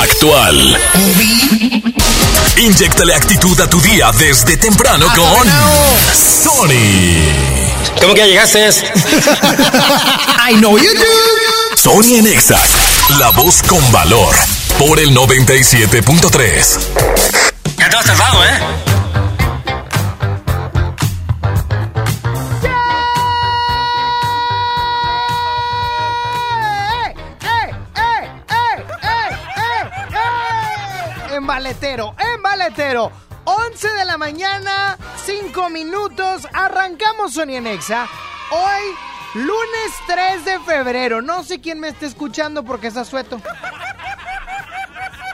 actual. Inyectale actitud a tu día desde temprano con Sony. ¿Cómo que ya llegaste? I know you do. Sony en Exa, la voz con valor, por el 97.3. Ya te has tardado, ¿eh? En Valetero. 11 de la mañana, 5 minutos. Arrancamos Sony Nexa. Hoy, lunes 3 de febrero. No sé quién me está escuchando porque está sueto.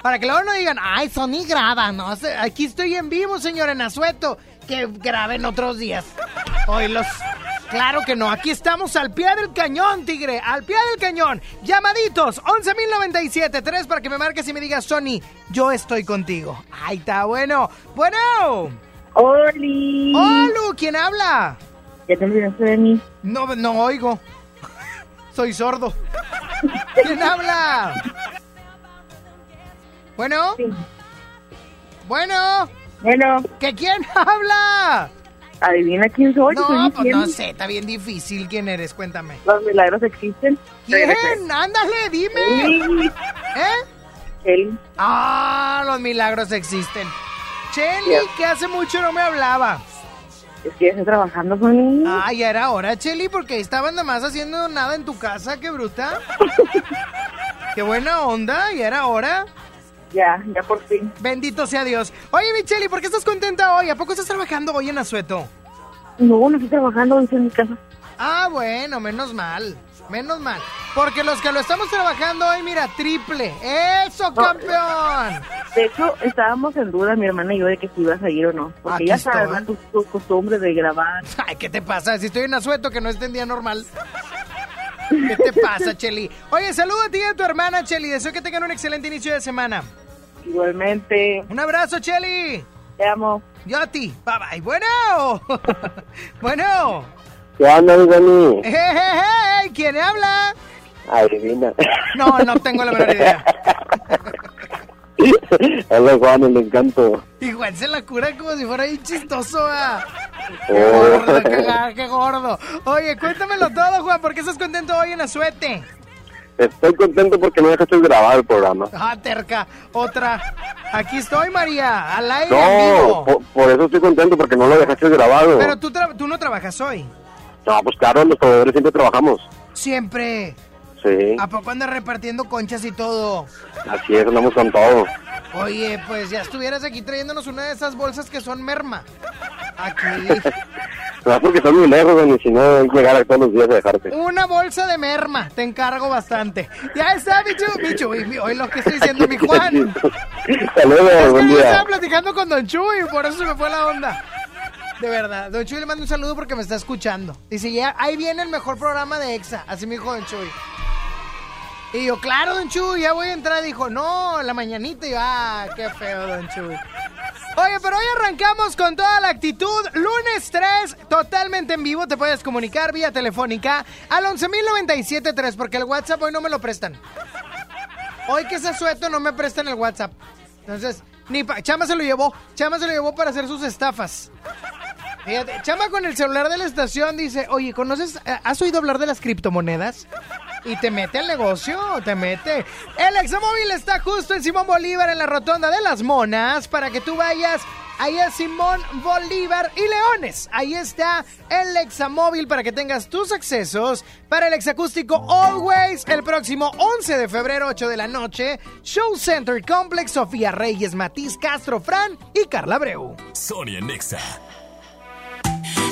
Para que luego no digan, ay, Sony graba, no Aquí estoy en vivo, señor, en Azueto. Que graben otros días. Hoy los. Claro que no, aquí estamos al pie del cañón, tigre, al pie del cañón. Llamaditos, 11.097, 3 para que me marques y me digas, Sony, yo estoy contigo. Ahí está, bueno. Bueno. ¡Oli! ¡Holu! ¿Quién habla? ¿Ya te olvidaste de mí? No, no oigo. Soy sordo. ¿Quién habla? Bueno. Bueno. Bueno. ¿Que quién habla? Adivina quién soy. No, pues no sé, está bien difícil. ¿Quién eres? Cuéntame. Los milagros existen. ¿Quién? Ándale, dime. ¿Eh? Chelly. Ah, los milagros existen. Chelly, que hace mucho no me hablaba. Es que ya estoy trabajando con él. Ah, ya era hora, Chelly, porque estaban nada más haciendo nada en tu casa, qué bruta. qué buena onda, ya era hora. Ya, ya por fin. Bendito sea Dios. Oye, Micheli, ¿por qué estás contenta hoy? ¿A poco estás trabajando hoy en Azueto? No, no estoy trabajando, hoy en mi casa. Ah, bueno, menos mal. Menos mal. Porque los que lo estamos trabajando hoy, mira, triple. ¡Eso, campeón! De hecho, estábamos en duda, mi hermana y yo, de que si ibas a ir o no. Porque ya sabes, tu, tu, costumbre de grabar. Ay, ¿qué te pasa? Si estoy en Azueto, que no es en día normal. ¿Qué te pasa, Cheli? Oye, saludo a ti y a tu hermana, Cheli. Deseo que tengan un excelente inicio de semana. Igualmente. Un abrazo, Cheli. Te amo. Yo a ti. Bye bye. Bueno. bueno. ¿Qué onda, Dani? Hey, hey, hey. ¿Quién habla? Adivina. No, no tengo la menor idea. Hola Juan, el encanto. Igual se la cura como si fuera ahí chistoso, ah. Qué gordo, qué, qué, gordo. Oye, cuéntamelo todo, Juan, ¿por qué estás contento hoy en Azuete? Estoy contento porque no dejaste grabar el programa. Ah, terca. Otra. Aquí estoy, María, al aire. No, por, eso estoy contento porque no lo dejaste grabado. Pero tú, tú no trabajas hoy. No, pues claro, los proveedores siempre trabajamos. Siempre. Sí. ¿A poco andas repartiendo conchas y todo? Así es, andamos con todo. Oye, pues ya estuvieras aquí trayéndonos una de esas bolsas que son merma. Aquí. No, porque son muy lejos, ni si no llegar a todos los días a dejarte. Una bolsa de merma, te encargo bastante. Ya está, Michu. Michu, hoy lo que estoy diciendo, mi Juan. Saludos, buen día. estaba platicando con Don Chuy, por eso se me fue la onda. De verdad, Don Chuy le mando un saludo porque me está escuchando. Dice, ya, ahí viene el mejor programa de EXA. Así me dijo Don Chuy. Y yo, claro, Don Chuy, ya voy a entrar. Dijo, no, la mañanita. Y yo, ah, qué feo, Don Chuy. Oye, pero hoy arrancamos con toda la actitud. Lunes 3, totalmente en vivo. Te puedes comunicar vía telefónica al 11.097.3 porque el WhatsApp hoy no me lo prestan. Hoy que se sueto no me prestan el WhatsApp. Entonces, ni Chama se lo llevó. Chama se lo llevó para hacer sus estafas. Chama con el celular de la estación dice, oye, ¿conoces, eh, has oído hablar de las criptomonedas? Y te mete al negocio, te mete. El examóvil está justo en Simón Bolívar en la rotonda de las monas para que tú vayas Ahí es Simón Bolívar y Leones. Ahí está el Examóvil para que tengas tus accesos para el exacústico Always el próximo 11 de febrero, 8 de la noche. Show Center Complex, Sofía Reyes, Matiz Castro, Fran y Carla Breu. Sonia Nexa.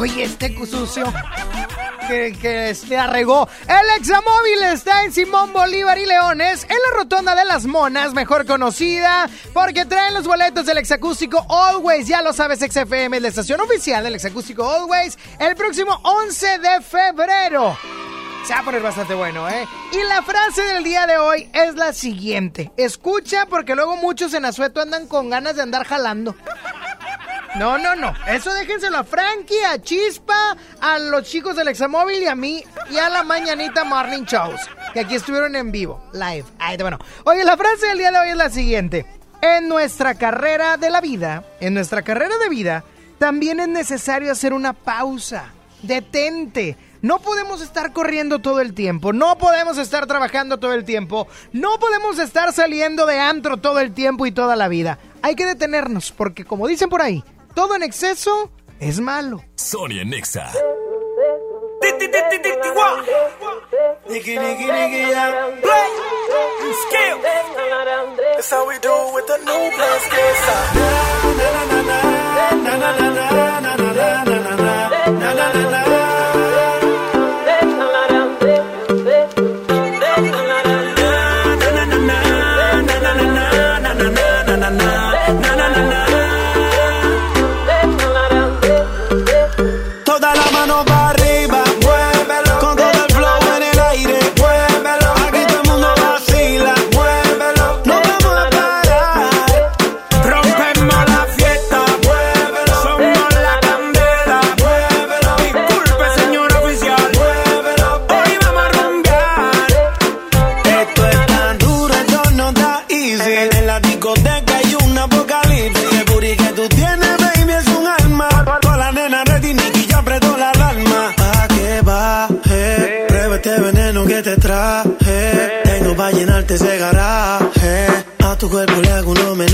Oye, este sucio que, que se arregó. El examóvil está en Simón Bolívar y Leones, en la rotonda de las monas, mejor conocida, porque traen los boletos del exacústico Always. Ya lo sabes, XFM la estación oficial del exacústico Always, el próximo 11 de febrero. Se va a poner bastante bueno, ¿eh? Y la frase del día de hoy es la siguiente. Escucha, porque luego muchos en Azueto andan con ganas de andar jalando. No, no, no. Eso déjenselo a Frankie, a Chispa, a los chicos del Examóvil y a mí y a la mañanita Marlin Chaus, que aquí estuvieron en vivo, live. Ay, bueno. Oye, la frase del día de hoy es la siguiente. En nuestra carrera de la vida, en nuestra carrera de vida, también es necesario hacer una pausa. Detente. No podemos estar corriendo todo el tiempo, no podemos estar trabajando todo el tiempo, no podemos estar saliendo de antro todo el tiempo y toda la vida. Hay que detenernos porque como dicen por ahí, todo en exceso es malo. Nexa. That's how we do with the new tu cuerpo le hago un homenaje.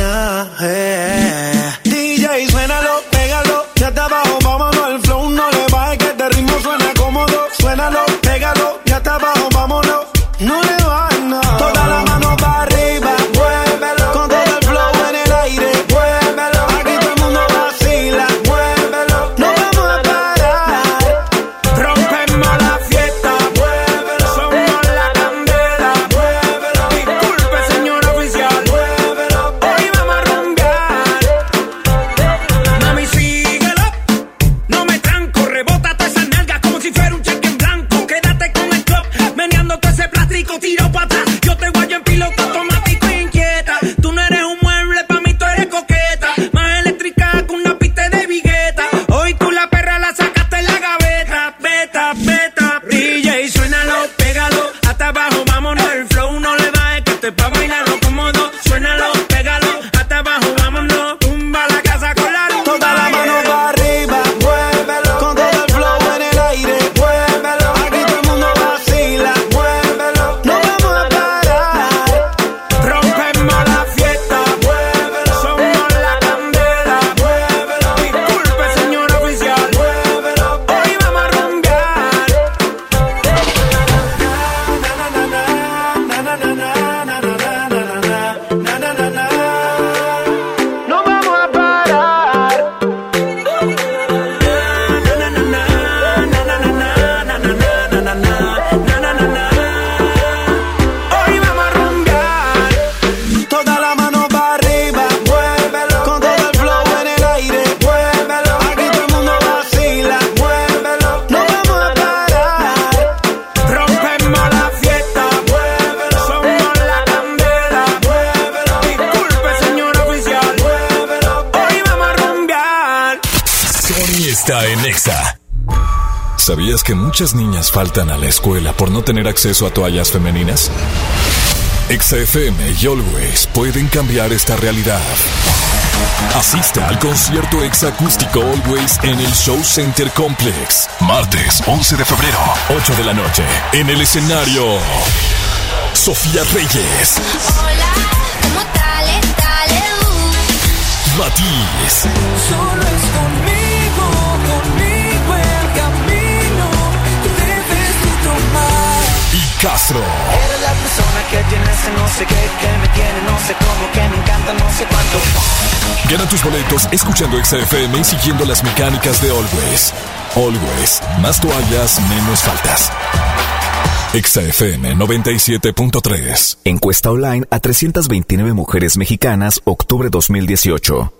Muchas niñas faltan a la escuela por no tener acceso a toallas femeninas? XFM y Always pueden cambiar esta realidad. Asista al concierto exacústico Always en el Show Center Complex. Martes 11 de febrero, 8 de la noche. En el escenario, Sofía Reyes. Hola, ¿cómo tal? Dale, Matiz. Solo es conmigo Castro. Eres la persona que tiene ese no sé qué, que me tiene no sé cómo, que me encanta no sé cuánto. Gana tus boletos escuchando XFM y siguiendo las mecánicas de Always. Always, más toallas, menos faltas. XFM 97.3. Encuesta online a 329 mujeres mexicanas, octubre 2018.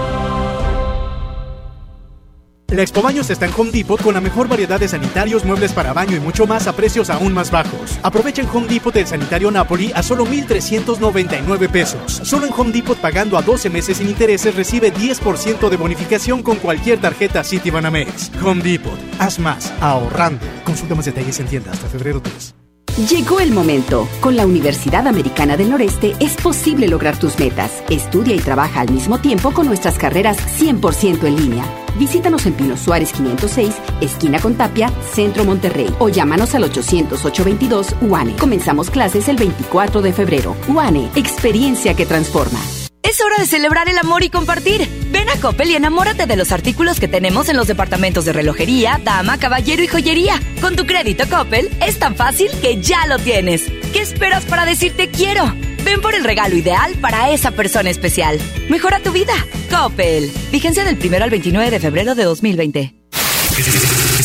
La Expo Baños está en Home Depot con la mejor variedad de sanitarios, muebles para baño y mucho más a precios aún más bajos. Aprovecha en Home Depot el sanitario Napoli a solo 1,399 pesos. Solo en Home Depot pagando a 12 meses sin intereses recibe 10% de bonificación con cualquier tarjeta Citibanamex. Home Depot, haz más, ahorrando. Consulta más detalles en tienda hasta febrero 3. Llegó el momento. Con la Universidad Americana del Noreste es posible lograr tus metas. Estudia y trabaja al mismo tiempo con nuestras carreras 100% en línea. Visítanos en Pino Suárez 506, esquina con Tapia, Centro Monterrey. O llámanos al 800-822 UANE. Comenzamos clases el 24 de febrero. UANE, experiencia que transforma. Es hora de celebrar el amor y compartir. Ven a Coppel y enamórate de los artículos que tenemos en los departamentos de relojería, dama, caballero y joyería. Con tu crédito Coppel es tan fácil que ya lo tienes. ¿Qué esperas para decirte quiero? Ven por el regalo ideal para esa persona especial. Mejora tu vida. Coppel. Vigencia del 1 al 29 de febrero de 2020.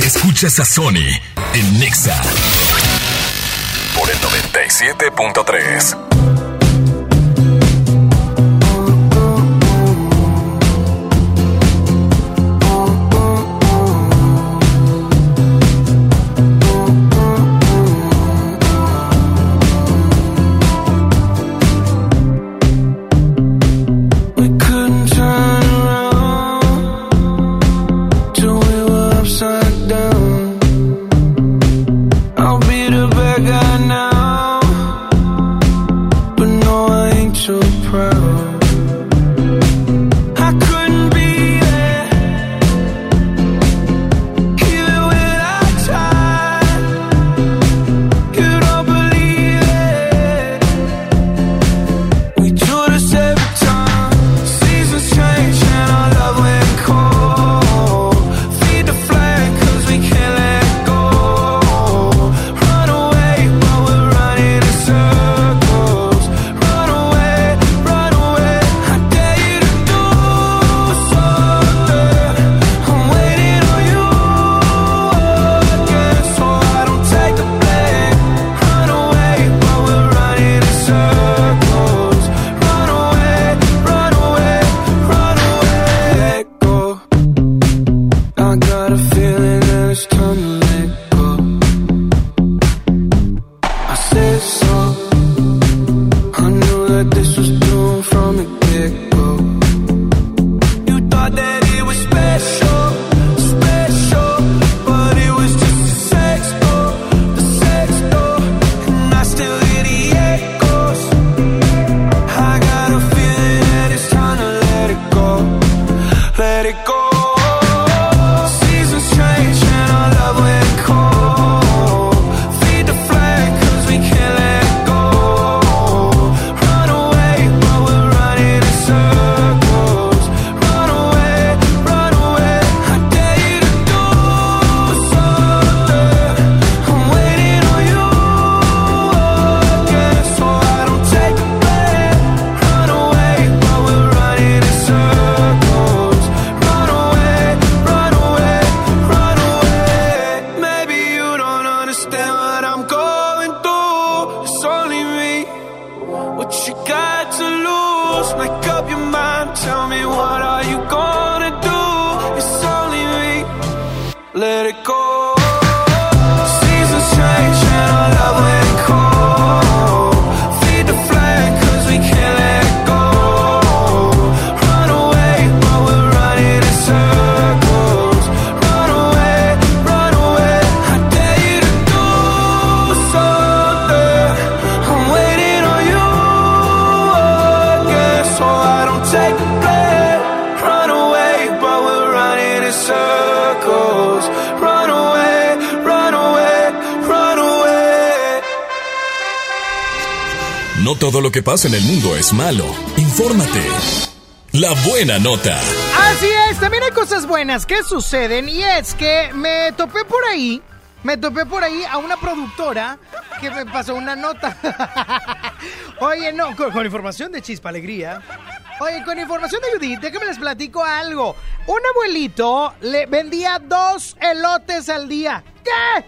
Escuchas a Sony en Nexa por el 97.3. en el mundo es malo. Infórmate. La buena nota. Así es, también hay cosas buenas que suceden y es que me topé por ahí, me topé por ahí a una productora que me pasó una nota. Oye, no, con, información de Chispa Alegría. Oye, con información de Judith, déjame les platico algo. Un abuelito le vendía dos elotes al día. ¿Qué?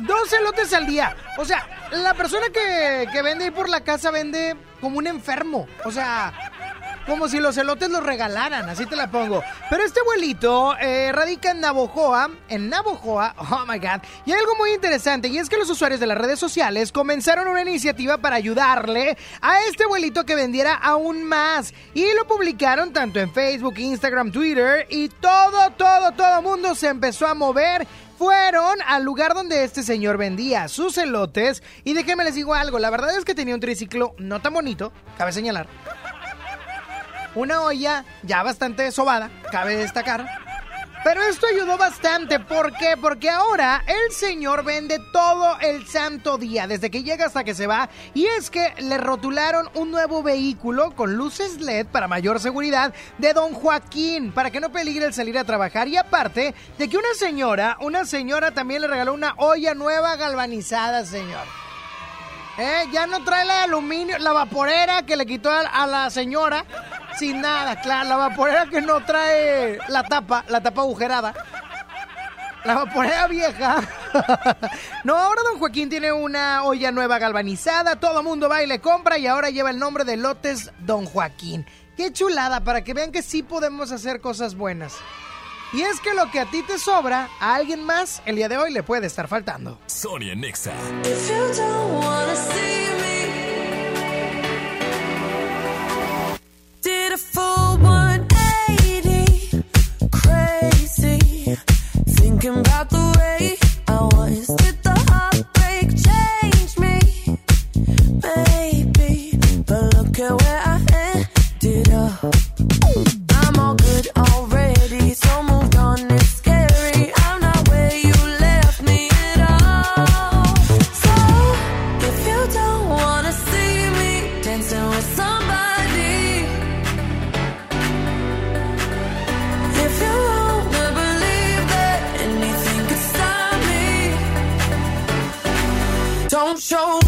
Dos elotes al día. O sea, la persona que, que vende ahí por la casa vende como un enfermo. O sea, como si los elotes los regalaran, así te la pongo. Pero este abuelito eh, radica en Navojoa, en Navojoa, oh my god. Y hay algo muy interesante, y es que los usuarios de las redes sociales comenzaron una iniciativa para ayudarle a este abuelito que vendiera aún más. Y lo publicaron tanto en Facebook, Instagram, Twitter, y todo, todo, todo mundo se empezó a mover fueron al lugar donde este señor vendía sus elotes. Y déjenme les digo algo, la verdad es que tenía un triciclo no tan bonito, cabe señalar. Una olla ya bastante sobada, cabe destacar. Pero esto ayudó bastante, ¿por qué? Porque ahora el señor vende todo el santo día, desde que llega hasta que se va. Y es que le rotularon un nuevo vehículo con luces LED para mayor seguridad de Don Joaquín, para que no peligre el salir a trabajar. Y aparte de que una señora, una señora también le regaló una olla nueva galvanizada, señor. Eh, ya no trae la aluminio, la vaporera que le quitó a la señora. Sin nada, claro, la vaporera que no trae la tapa, la tapa agujerada. La vaporera vieja. no, ahora don Joaquín tiene una olla nueva galvanizada, todo mundo va y le compra y ahora lleva el nombre de Lotes Don Joaquín. Qué chulada, para que vean que sí podemos hacer cosas buenas. Y es que lo que a ti te sobra, a alguien más el día de hoy le puede estar faltando. Sonia Nexa. Did a full 180, crazy. Thinking about the show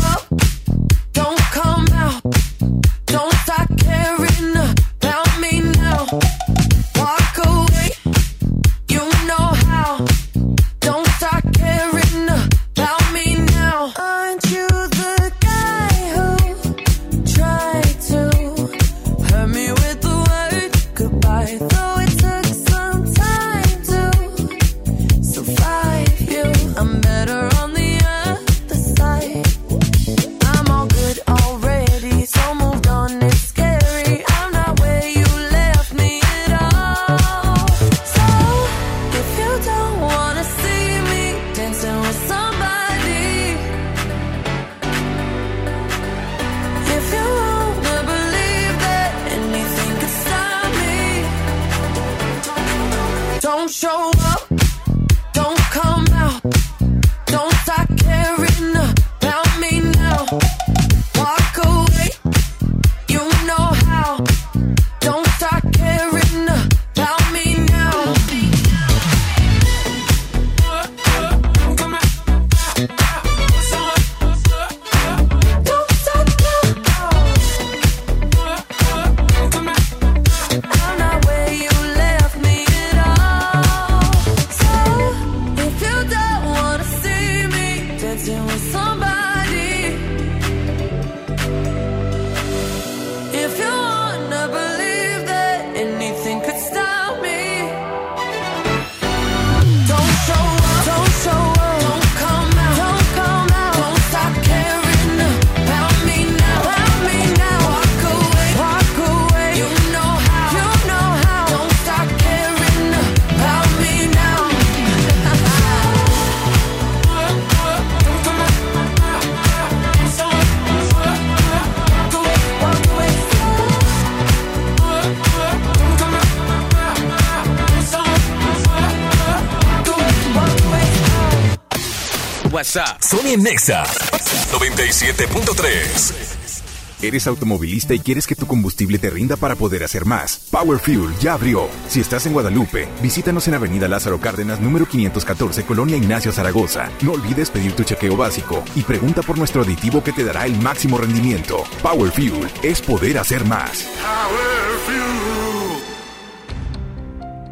Nexa 97.3. ¿Eres automovilista y quieres que tu combustible te rinda para poder hacer más? Power Fuel ya abrió. Si estás en Guadalupe, visítanos en Avenida Lázaro Cárdenas, número 514, Colonia Ignacio Zaragoza. No olvides pedir tu chequeo básico y pregunta por nuestro aditivo que te dará el máximo rendimiento. Power Fuel es poder hacer más.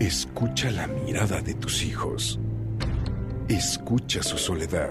Escucha la mirada de tus hijos. Escucha su soledad.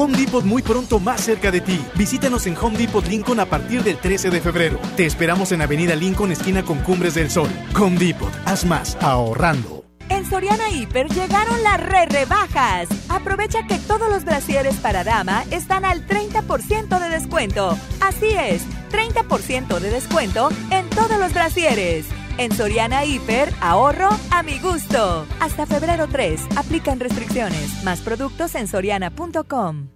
Home Depot muy pronto más cerca de ti. Visítanos en Home Depot Lincoln a partir del 13 de febrero. Te esperamos en Avenida Lincoln, esquina con Cumbres del Sol. Home Depot, haz más ahorrando. En Soriana Hiper llegaron las re rebajas. Aprovecha que todos los brasieres para dama están al 30% de descuento. Así es, 30% de descuento en todos los brasieres. En Soriana Hiper, ahorro a mi gusto. Hasta febrero 3, aplican restricciones. Más productos en soriana.com.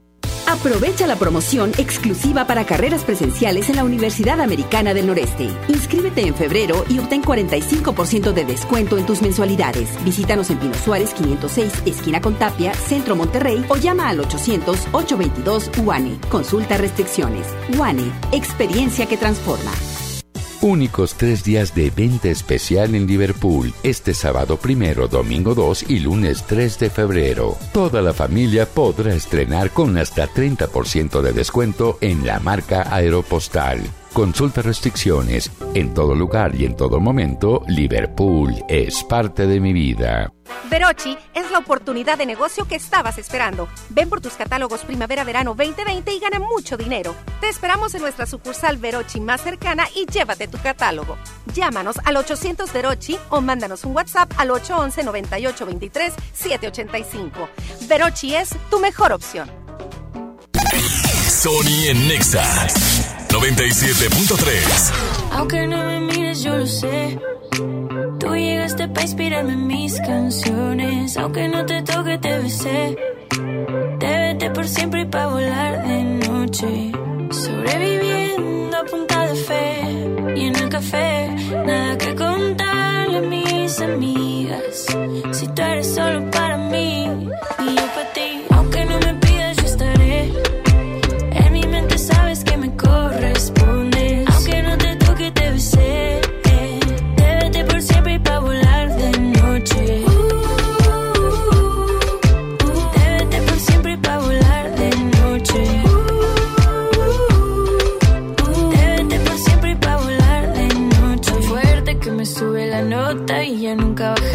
Aprovecha la promoción exclusiva para carreras presenciales en la Universidad Americana del Noreste. Inscríbete en febrero y obtén 45% de descuento en tus mensualidades. Visítanos en Pino Suárez 506, esquina con Tapia, Centro Monterrey o llama al 800-822 UANE. Consulta restricciones. UANE, experiencia que transforma. Únicos tres días de venta especial en Liverpool, este sábado primero, domingo 2 y lunes 3 de febrero. Toda la familia podrá estrenar con hasta 30% de descuento en la marca Aeropostal. Consulta restricciones. En todo lugar y en todo momento, Liverpool es parte de mi vida. Verochi es la oportunidad de negocio que estabas esperando. Ven por tus catálogos Primavera-Verano 2020 y gana mucho dinero. Te esperamos en nuestra sucursal Verochi más cercana y llévate tu catálogo. Llámanos al 800 Verochi o mándanos un WhatsApp al 811 9823 785. Verochi es tu mejor opción. Sony en Nexa 97.3. Aunque no me mires, yo lo sé. Tú llegaste para inspirarme en mis canciones. Aunque no te toque, te besé. Te vete por siempre y para volar de noche. Sobreviviendo a punta de fe. Y en el café, nada que contarle a mis amigas. Si tú eres solo para mí yo para ti. Aunque no me Aunque no te toque, te besé. Te vete por siempre y pa' volar de noche. Te vete por siempre y pa' volar de noche. Te por siempre y pa' volar de noche. Fuerte que me sube la nota y ya nunca bajarla.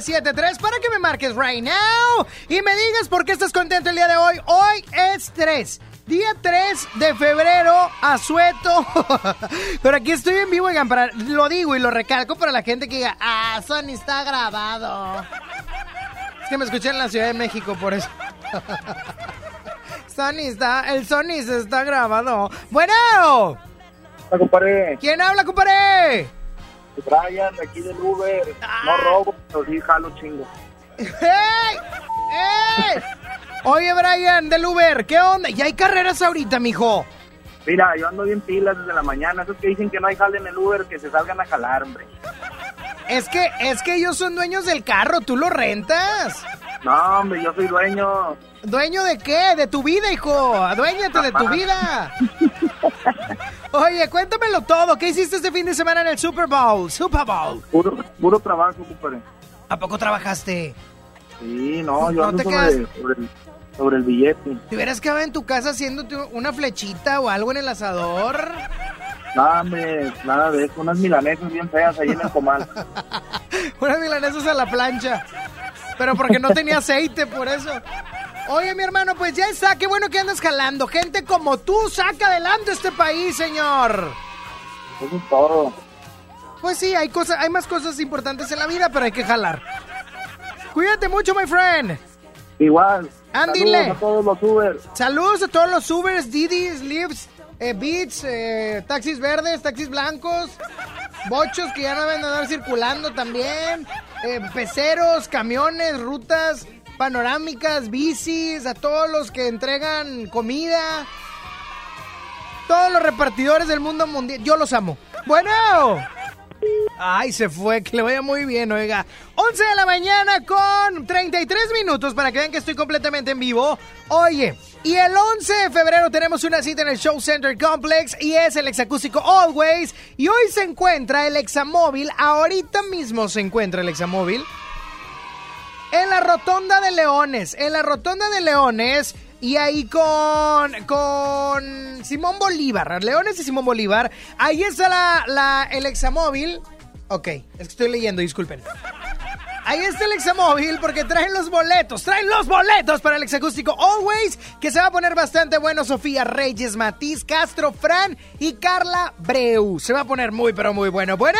0973 para que me marques right now y me digas por qué estás contento el día de hoy. Hoy es 3. Día 3 de febrero, asueto. Pero aquí estoy en vivo, oigan, para, lo digo y lo recalco para la gente que diga, ah, Sony está grabado. Es que me escuché en la Ciudad de México, por eso. Sony está, el Sony se está grabado. Bueno. Hola, compadre. ¿Quién habla, compadre? Brian, de aquí del Uber. No robo, pero sí jalo chingo. ¡Ey! ¡Ey! Oye, Brian, del Uber, ¿qué onda? ¿Ya hay carreras ahorita, mijo? Mira, yo ando bien pilas desde la mañana. Esos que dicen que no hay jale en el Uber, que se salgan a jalar, hombre. Es que, es que ellos son dueños del carro, ¿tú lo rentas? No, hombre, yo soy dueño. ¿Dueño de qué? De tu vida, hijo. Aduéñate de tu vida. Oye, cuéntamelo todo. ¿Qué hiciste este fin de semana en el Super Bowl? Super Bowl. Puro, puro trabajo, compadre. ¿A poco trabajaste? Sí, no, yo No te sobre, quedas- sobre el, sobre el billete. ¿Te hubieras quedado en tu casa haciéndote una flechita o algo en el asador? Nada, hombre, nada de eso. Unas milanesas bien feas ahí en el comal. Unas milanesas a la plancha. Pero porque no tenía aceite, por eso. Oye, mi hermano, pues ya está. Qué bueno que andas jalando. Gente como tú saca adelante este país, señor. Eso es todo. Pues sí, hay cosas, hay más cosas importantes en la vida, pero hay que jalar. Cuídate mucho, my friend. Igual. Ándile. Saludos a todos los Uber. Saludos a todos los Ubers, Didis, Lyfts, eh, Beats, eh, taxis verdes, taxis blancos, bochos que ya no deben de andar circulando también, eh, peceros, camiones, rutas panorámicas, bicis, a todos los que entregan comida, todos los repartidores del mundo mundial. Yo los amo. Bueno. Ay, se fue, que le vaya muy bien, oiga. 11 de la mañana con 33 minutos para que vean que estoy completamente en vivo. Oye, y el 11 de febrero tenemos una cita en el Show Center Complex y es el exacústico Always. Y hoy se encuentra el Examóvil, ahorita mismo se encuentra el Examóvil. En la Rotonda de Leones, en la Rotonda de Leones y ahí con, con Simón Bolívar, Leones y Simón Bolívar, ahí está la, la, el Examóvil. Ok, es que estoy leyendo, disculpen. Ahí está el Examóvil porque traen los boletos, traen los boletos para el exacústico Always, que se va a poner bastante bueno. Sofía Reyes, Matiz, Castro, Fran y Carla Breu. Se va a poner muy, pero muy bueno. Bueno.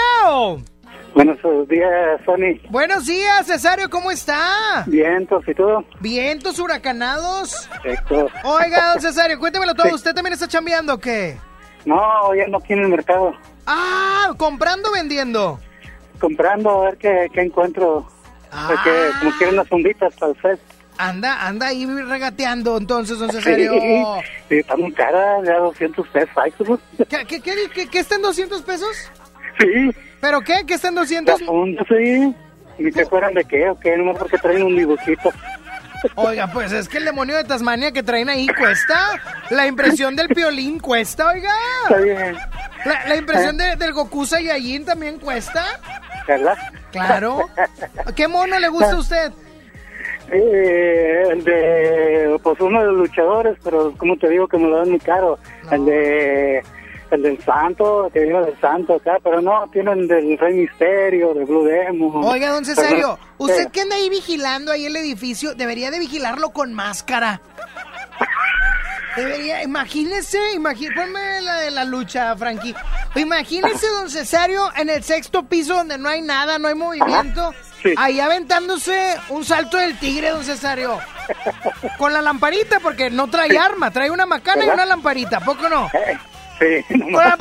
Buenos días, Sony. Buenos días, Cesario, ¿cómo está? Vientos y todo. Vientos huracanados. Perfecto. Oiga, don Cesario, cuéntemelo todo. Sí. ¿Usted también está chambeando o qué? No, ya no aquí en el mercado. Ah, comprando o vendiendo. Comprando a ver qué, qué encuentro. Porque Ah. como quieren unas funditas para usted. Anda, anda ahí regateando entonces, don Cesario. Sí, sí, está muy cara, ya 200 pesos. ¿Qué, qué, qué, qué- qué está en 200 pesos? Sí. ¿Pero qué? ¿Qué está en 200? La funda, sí. ¿Y se acuerdan de qué o qué? Nomás porque traen un dibujito. Oiga, pues es que el demonio de Tasmania que traen ahí cuesta. La impresión del piolín cuesta, oiga. Está bien, La, la impresión de- del Goku Saiyajin también cuesta. ¿verdad? Claro. ¿Qué mono le gusta a usted? Eh, el de, pues uno de los luchadores, pero como te digo que me lo dan muy caro. El de, el del Santo, que viene del Santo acá, pero no, tienen del Rey Misterio, de Blue Demon. Oiga, don Cesario, Pero, usted eh, que anda ahí vigilando ahí el edificio, debería de vigilarlo con máscara. Debería, imagínese, imagínese, ponme la de la lucha, Frankie. Imagínese, don Cesario, en el sexto piso donde no hay nada, no hay movimiento. Ahí aventándose un salto del tigre, don Cesario. Con la lamparita, porque no trae arma, trae una macana y una lamparita, ¿a ¿poco no? Sí, Con la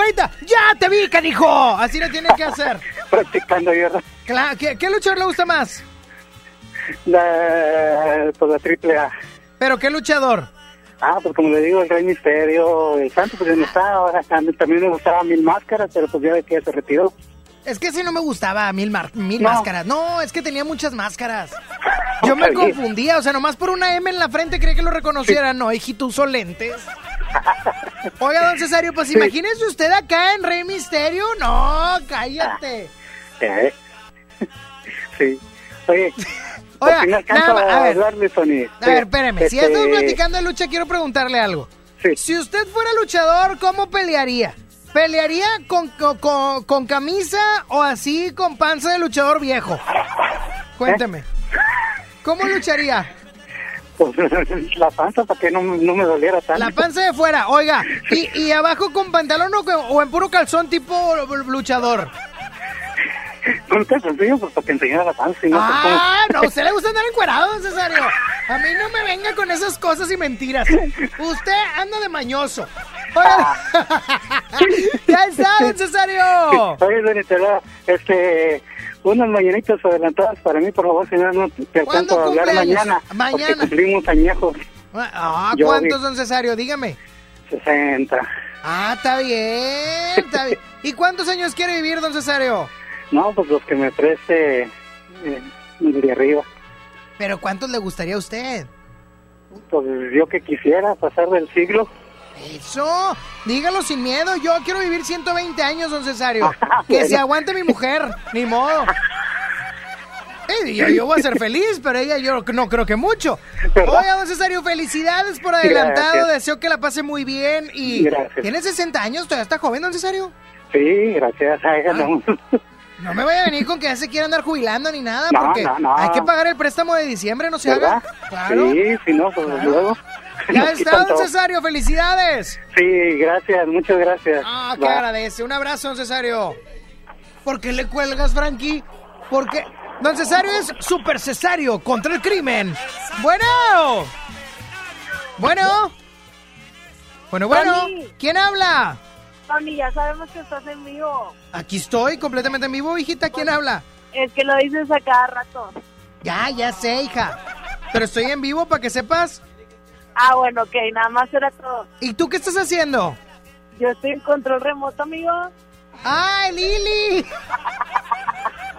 ¡ya te vi, canijo! Así le tiene que hacer. practicando guerra. Claro, ¿qué, qué luchador le gusta más? La, pues la triple A. ¿Pero qué luchador? Ah, pues como le digo, el Rey Misterio, el Santo, pues no está. Ahora también, me gustaba Mil Máscaras, pero pues ya de que ya se retiró. Es que si no me gustaba mil, mar- mil No. máscaras. No, es que tenía muchas máscaras. Yo me confundía, o sea, nomás por una M en la frente creía que lo reconociera. No, hijito, usó lentes. Oiga, don Cesario, pues Sí. imagínese usted acá en Rey Misterio. No, cállate. Eh, Sí. Oye, Oiga, nada más, a ver. A ver, espéreme, si estamos platicando de lucha, quiero preguntarle algo. Si usted fuera luchador, ¿cómo pelearía? ¿Pelearía con, con, con- con camisa o así con panza de luchador viejo? Cuénteme. ¿Cómo lucharía? Pues la panza para que no, no me doliera tanto. La panza de fuera, oiga. ¿Y, y abajo con pantalón o, en puro calzón tipo luchador? Con calzoncillo, pues para que enseñara la panza. Y no, Ah, no, a usted le gusta andar encuerado, don Cesario. A mí no me venga con esas cosas y mentiras. Usted anda de mañoso. Oiga. ya está, don Cesario. Oye, este, unas mañanitas adelantadas para mí, por favor, si no, te alcanzo a hablar mañana. Mañana. Porque cumplimos añejos, Ah, Yo ¿cuántos, don Cesario? Dígame. 60. Ah, está bien, está bien. ¿Y cuántos años quiere vivir, don Cesario? No, pues los que me ofrece eh, de arriba. ¿Pero cuántos le gustaría a usted? Pues yo que quisiera pasar del siglo. Eso, dígalo sin miedo. Yo quiero vivir 120 años, don Cesario. Que se aguante mi mujer, ni modo. Eh, yo, yo voy a ser feliz, pero ella yo no creo que mucho. Oiga, don Cesario, felicidades por adelantado. Gracias. Deseo que la pase muy bien. Y Gracias. tiene 60 años, todavía está joven, don Cesario. Sí, gracias. Ay, no. No me vaya a venir con que ya se quiere andar jubilando ni nada, No, porque no, hay que pagar el préstamo de diciembre, no se ¿Verdad? haga. Claro. Sí, si no, pues luego. Ya está, don. Cesario, felicidades. Sí, gracias, muchas gracias. Ah, que Va. agradece. Un abrazo, don Cesario. ¿Por qué le cuelgas, Frankie? Porque don Cesario es super cesario contra el crimen. Bueno. Bueno. Bueno, bueno. ¿Quién habla? Tony, ya sabemos que estás en vivo. Aquí estoy, completamente en vivo, hijita. ¿Quién habla? Es que lo dices a cada rato. Ya, ya sé, hija. Pero estoy en vivo para que sepas. Ah, bueno, ok, nada más era todo. ¿Y tú qué estás haciendo? Yo estoy en control remoto, amigo. ¡Ay, Lili!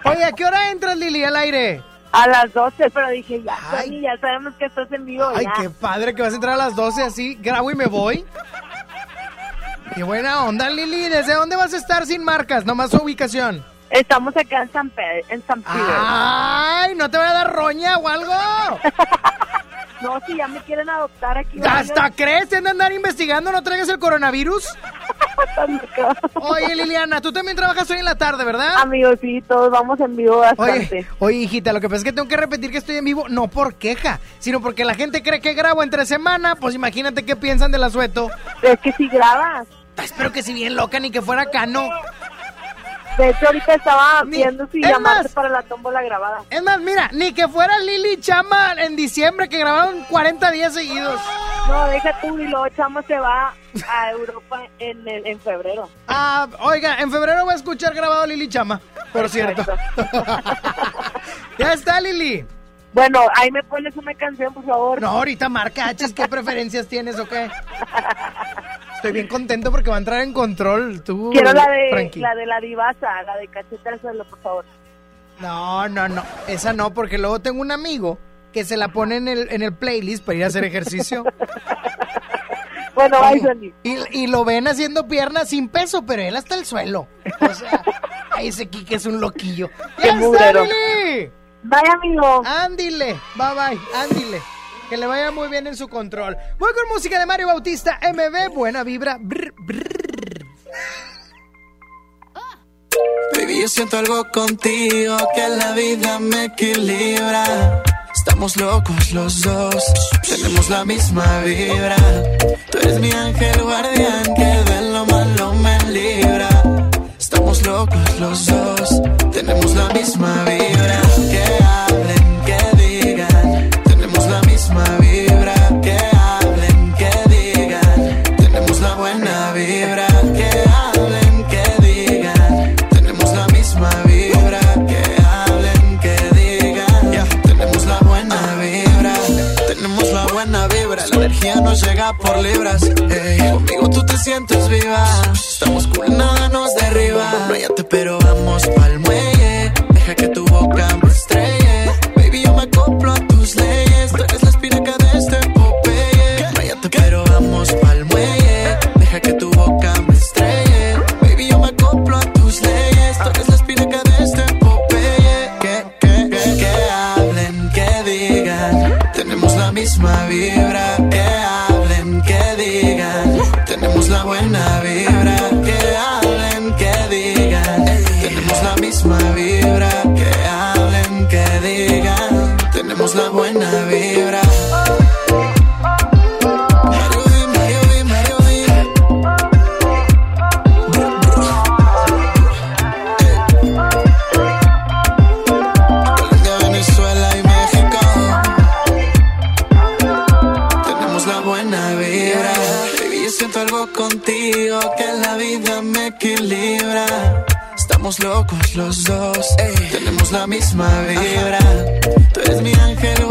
Oye, ¿a qué hora entras, Lili, al aire? A las 12, pero dije, ya, Tony, ya sabemos que estás en vivo. Ay, ya. qué padre que vas a entrar a las 12 así, grabo y me voy. Qué buena onda, Lili. ¿Desde dónde vas a estar sin marcas? Nomás su ubicación. Estamos acá en San Pedro, en San Pedro. ¡Ay! ¿No te va a dar roña o algo? No, si ya me quieren adoptar aquí. ¿Hasta crees? ¿Te de andar investigando? ¿No traigas el coronavirus? Oye, Liliana, tú también trabajas hoy en la tarde, ¿verdad? Amigos, sí, todos vamos en vivo bastante. Oye, oye, hijita, lo que pasa es que tengo que repetir que estoy en vivo, no por queja, sino porque la gente cree que grabo entre semana, pues imagínate qué piensan del asueto. Es que si grabas. Espero que si bien loca ni que fuera cano. De hecho, ahorita estaba Ni- viendo si es llamarte más- para la tómbola grabada. Es más, mira, ni que fuera Lili Chama en diciembre que grabaron 40 días seguidos. No, deja tú y luego Chamo se va a Europa en, el- en febrero. Ah, oiga, en febrero voy a escuchar grabado Lili Chama, por cierto. ya está, Lili. Bueno, ahí me pones una canción, por favor. No, ahorita marca ¿qué preferencias tienes o qué? Estoy bien contento porque va a entrar en control tú, Quiero la de Frankie. la de la divasa, la de cachete al suelo, por favor. No, no, no, esa no, porque luego tengo un amigo que se la pone en el, en el playlist para ir a hacer ejercicio. Bueno, Sony. y, y lo ven haciendo piernas sin peso, pero él hasta el suelo. O sea, ahí ese Kike es un loquillo. Qué ¡Ya está! Bye, amigo. Ándile, bye bye, ándile. Que le vaya muy bien en su control. Voy con música de Mario Bautista, MB, buena vibra. brr, brr. Baby, yo siento algo contigo que la vida me equilibra. Estamos locos los dos, tenemos la misma vibra. Tú eres mi ángel guardián que de lo malo me libra. Estamos locos los dos, tenemos la misma vibra. Energía nos llega por libras. Conmigo tú te sientes viva. Estamos cool, nada nos derriba. No pero vamos pa'l muelle. Deja que tu boca me estrelle. Baby, yo me acoplo a tus leyes. Tú eres la espinaca de este Popeye. No pero vamos pa'l muelle. Deja que tu boca me estrelle. Baby, yo me acoplo a tus leyes. Tú eres la espinaca de este Popeye. Que, que, que, que hablen, que digan. Tenemos la misma vibra. La buena vibra, Venezuela y México. Tenemos la buena vibra. Y siento algo contigo que la vida me equilibra. Estamos locos los dos, tenemos la misma vibra. Tú eres mi ángel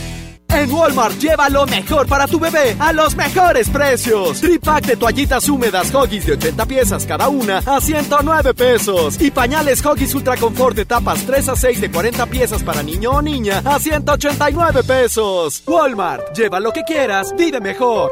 En Walmart lleva lo mejor para tu bebé a los mejores precios. Tripack de toallitas húmedas Hoggies de 80 piezas cada una a 109 pesos. Y pañales Hoggies Ultra Confort de tapas 3 a 6 de 40 piezas para niño o niña a 189 pesos. Walmart, lleva lo que quieras, vive mejor.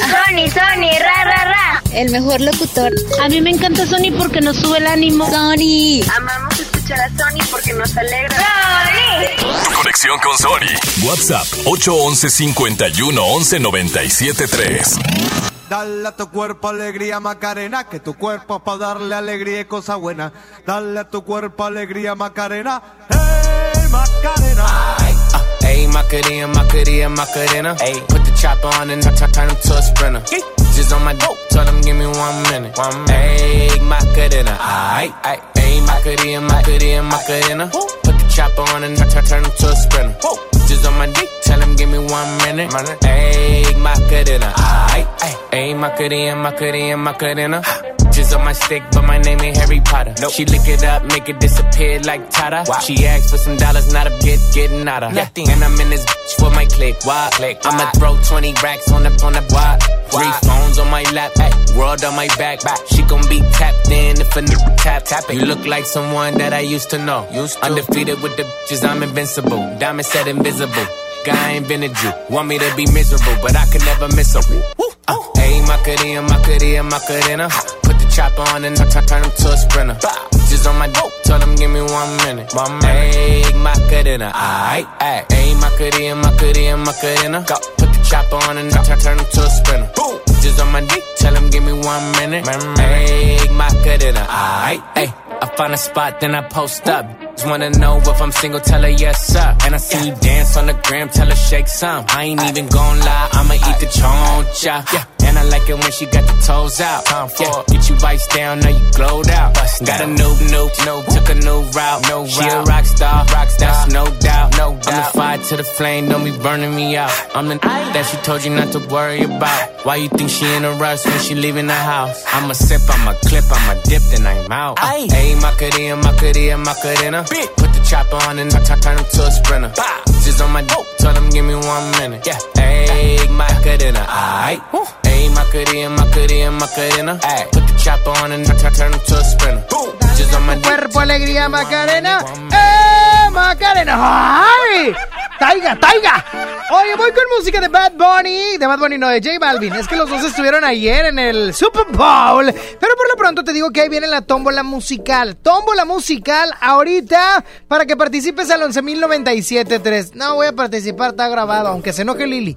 Sony, Sony, ra, ra, ra. El mejor locutor. A mí me encanta Sony porque nos sube el ánimo. Sony. Amamos escuchar a Sony porque nos alegra. ¡Sony! Conexión con Sony. WhatsApp 811 51 11 97 3. Dale a tu cuerpo alegría Macarena, que tu cuerpo para darle alegría y cosa buena. Dale a tu cuerpo alegría Macarena, hey Macarena. Uh. Ayy, Macarena, Macarena, Macarena. Ayy, put the chopper on and turn, turn him to a sprinter. Just on my dope, oh. tell him give me one minute. One minute. Ayy, Macarena, aight. Ayy, Macarena, Macarena, Macarena. Put the chopper on and turn, turn him to a sprinter. Just on my dick, tell him give me one minute. Ayy, Macarena, aight, aight. Ayy, Macarena, Macarena, Macarena. Just on my stick, but my name ain't Harry Potter. Nope. She lick it up, make it disappear like Tata. Wow. She asked for some dollars, not a get getting out of nothing. And I'm in this bitch for my click. Why? click. I'ma throw 20 racks on the on the why? Three phones on my lap, ay, world on my back. back. She gon' be tapped in if a nigga tap tap it. You look like someone that I used to know. Used to. Undefeated with the bitches, I'm invincible. Diamond said invisible. Guy invented you. Want me to be miserable, but I could never miss her. Uh, hey, Macarena, Macarena, Macarena. Put the chopper on and turn, turn him to a sprinter. Bitches on my dope, tell them give me one minute. Minute. Egg Macarena, aight, aight. Egg Macarena, Macarena, Macarena. Go. Put the chopper on and turn, turn him to a sprinter. Boom. Bitches on my dick, tell them give me one minute. Egg Macarena, aight, ayy. I find a spot, then I post up. Just wanna know if I'm single, tell her yes, sir. And I see you dance on the gram, tell her shake some. I ain't even gon' lie, I'ma eat the choncha. Yeah. Like it when she got the toes out. Time for yeah. Get you vice down, now you glowed out. Bust got a new, new, new, took a new route. No she route. a rock star, rock star, that's no doubt. No doubt. I'm the fire to the flame, don't be burning me out. I'm the that she told you not to worry about. Why you think she in a rush when she leaving the house? I'ma sip, I'ma clip, I'ma dip, then I'm out. Hey, Macarena, Macarena, Macarena. Put the chopper on and I turn him to a sprinter. Just on my dope, tell him give me one minute. Yeah, hey, Macarena, aight. Hey, Macarena, Macarena, Macarena. Ay, put the chopper on and I turn him to a sprinter. Just on my Cuerpo, alegría, Macarena. ¡Eh, Macarena! ¡Ay! ¡Taiga, taiga! Oye, voy con música de Bad Bunny. De Bad Bunny, no, de J Balvin. Es que los dos estuvieron ayer en el Super Bowl. Pero por lo pronto te digo que ahí viene la tómbola musical. Tómbola musical ahorita para que participes al 11.097.3. No voy a participar, está grabado, aunque se enoje Lili.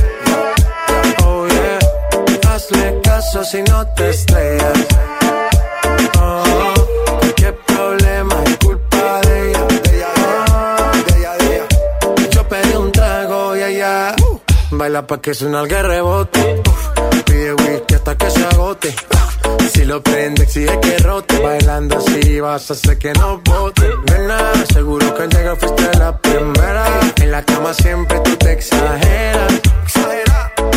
Hazle caso si no te estrellas. Oh, qué problema es culpa de ella. De ella, de ella. Yo pedí un trago y ella baila pa' que suena el rebote. Pide whisky hasta que se agote. Si lo prende, exige que rote. Bailando así vas a hacer que no bote. Nena, seguro que al llegar fuiste la primera. En la cama siempre tú te exageras.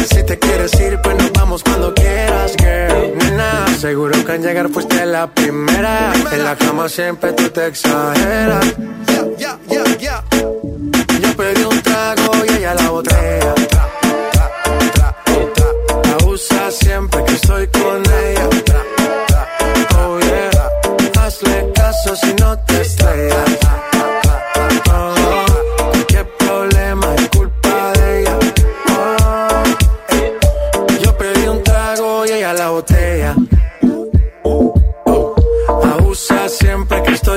Si te quieres ir, pues nos vamos cuando quieras, girl. Nena, seguro que al llegar fuiste la primera. En la cama siempre tú te exageras. Yeah, yeah, yeah, Yo pedí un trago y ella la botella. Abusa siempre que estoy con ella.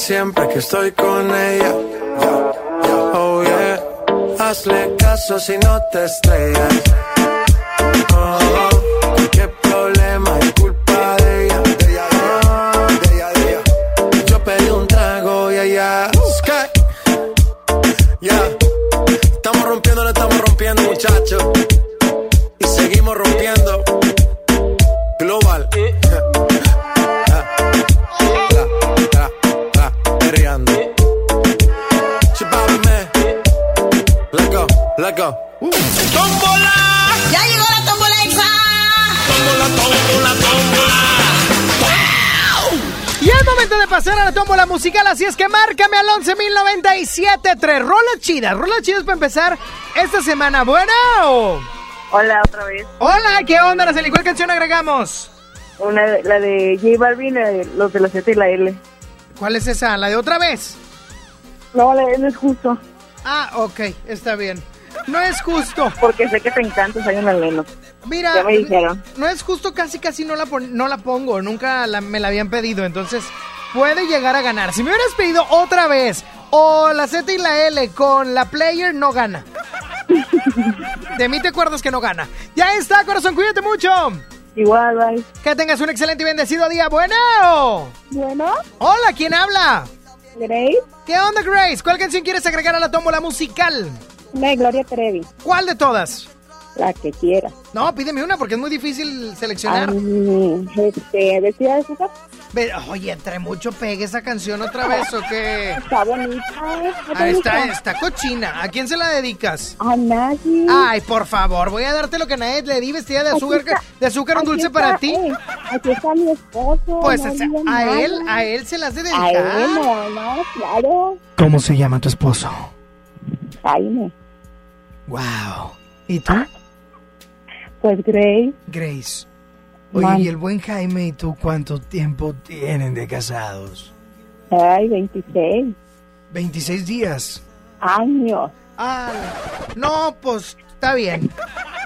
Siempre que estoy con ella. Oh yeah, hazle caso si no te estrellas. Oh, qué problema es culpa de ella. Oh, yo pedí un trago y ella. Sky. Ya, estamos rompiendo, no estamos rompiendo, muchachos. Y seguimos rompiendo. ¡Tómbola! ¡Ya llegó la tómbola exa! ¡Tómbola, tómbola, tómbola! Y es momento de pasar a la tómbola musical, así es que márcame al 11.097.3. Rolas chidas, rolas chidas para empezar esta semana. ¿Buena o...? Hola, otra vez. Hola, ¿qué onda, Araceli? ¿Cuál canción agregamos? Una, de- la de J Balvin, la de los de la Z y la L. ¿Cuál es esa? ¿La de otra vez? No, la L es justo. Ah, ok, está bien. No es justo. Porque sé que te encanta Zion. Mira, Ya me dijeron. no es justo, casi casi no la, pon- no la pongo, nunca la- me la habían pedido, entonces puede llegar a ganar. Si me hubieras pedido otra vez o la Z y la L con la player, no gana. De mí te acuerdas que no gana. Ya está, corazón, cuídate mucho. Igual, bye. Que tengas un excelente y bendecido día. Bueno. Bueno. Hola, ¿quién habla? Grace. ¿Qué onda, Grace? ¿Cuál canción quieres agregar a la tómbola musical? De Gloria Trevi. ¿Cuál de todas? La que quiera. No, pídeme una porque es muy difícil seleccionar. Ay, este, vestida de azúcar. Ve- Oye, trae mucho pegue esa canción otra vez o qué? Está bonita. Ah, está, está cochina. ¿A quién se la dedicas? A nadie. Ay, por favor, voy a darte lo que a nadie le di vestida de azúcar, está- de azúcar un dulce está, para ti. eh, aquí está mi esposo. Pues no o sea, digas a nada. él, a él se las de A dedicar. él, no, no, claro. ¿Cómo se llama tu esposo? Jaime. Wow. ¿Y tú? Pues Grace. Grace. Oye, Man. ¿y el buen Jaime y tú cuánto tiempo tienen de casados? Ay, 26 26 días. años. Ah, no, pues está bien.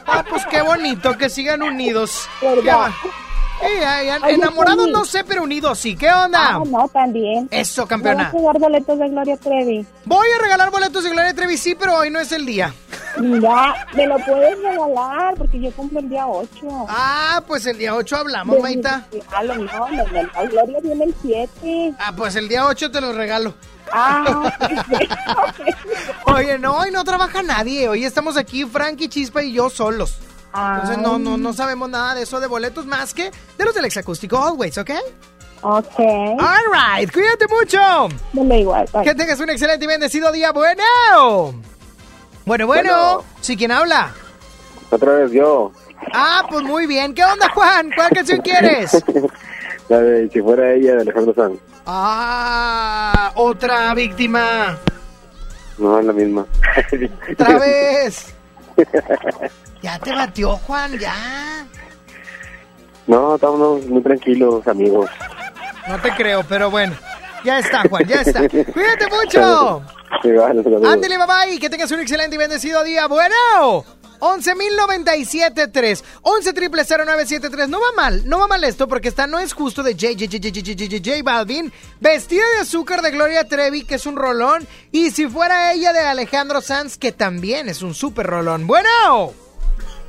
Ah, pues qué bonito que sigan unidos. ¿Verdad? Eh, enamorados no sé, pero unidos sí. ¿Qué onda? Ah, no, también. Eso, ¿Me campeona. vas a dar boletos de Gloria Trevi? Voy a regalar boletos de Gloria Trevi, sí, pero hoy no es el día. Mira, me lo puedes regalar porque yo cumplo el día 8. Ah, pues el día 8 hablamos, Maita. Ah, no, no, la Gloria viene el 7. Ah, pues el día 8 te lo regalo. Ah, Oye, no, hoy no trabaja nadie. Hoy estamos aquí, Frankie, Chispa y yo solos. Entonces no, no, no sabemos nada de eso de boletos más que de los del exacústico Always, ¿ok? ok. All right, cuídate mucho. Dale igual, bye. Que tengas un excelente y bendecido día. Bueno. Bueno, bueno. Bueno. Sí, ¿quién habla? Otra vez yo. Ah, pues muy bien. ¿Qué onda, Juan? ¿Cuál canción quieres? La de si fuera ella de Alejandro Sanz. Ah, otra víctima. No, es la misma. Otra vez. Ya te batió, Juan, ya. No, estamos muy tranquilos, amigos. No te creo, pero bueno. Ya está, Juan, ya está. Cuídate mucho. Sí, vale. Ándale, bye bye. Que tengas un excelente y bendecido día. Bueno. 11.097.3 11.000.973 No va mal, no va mal esto porque esta no es justo de J, J, J, J, J, Balvin Vestida de azúcar de Gloria Trevi, que es un rolón Y si fuera ella de Alejandro Sanz, que también es un súper rolón Bueno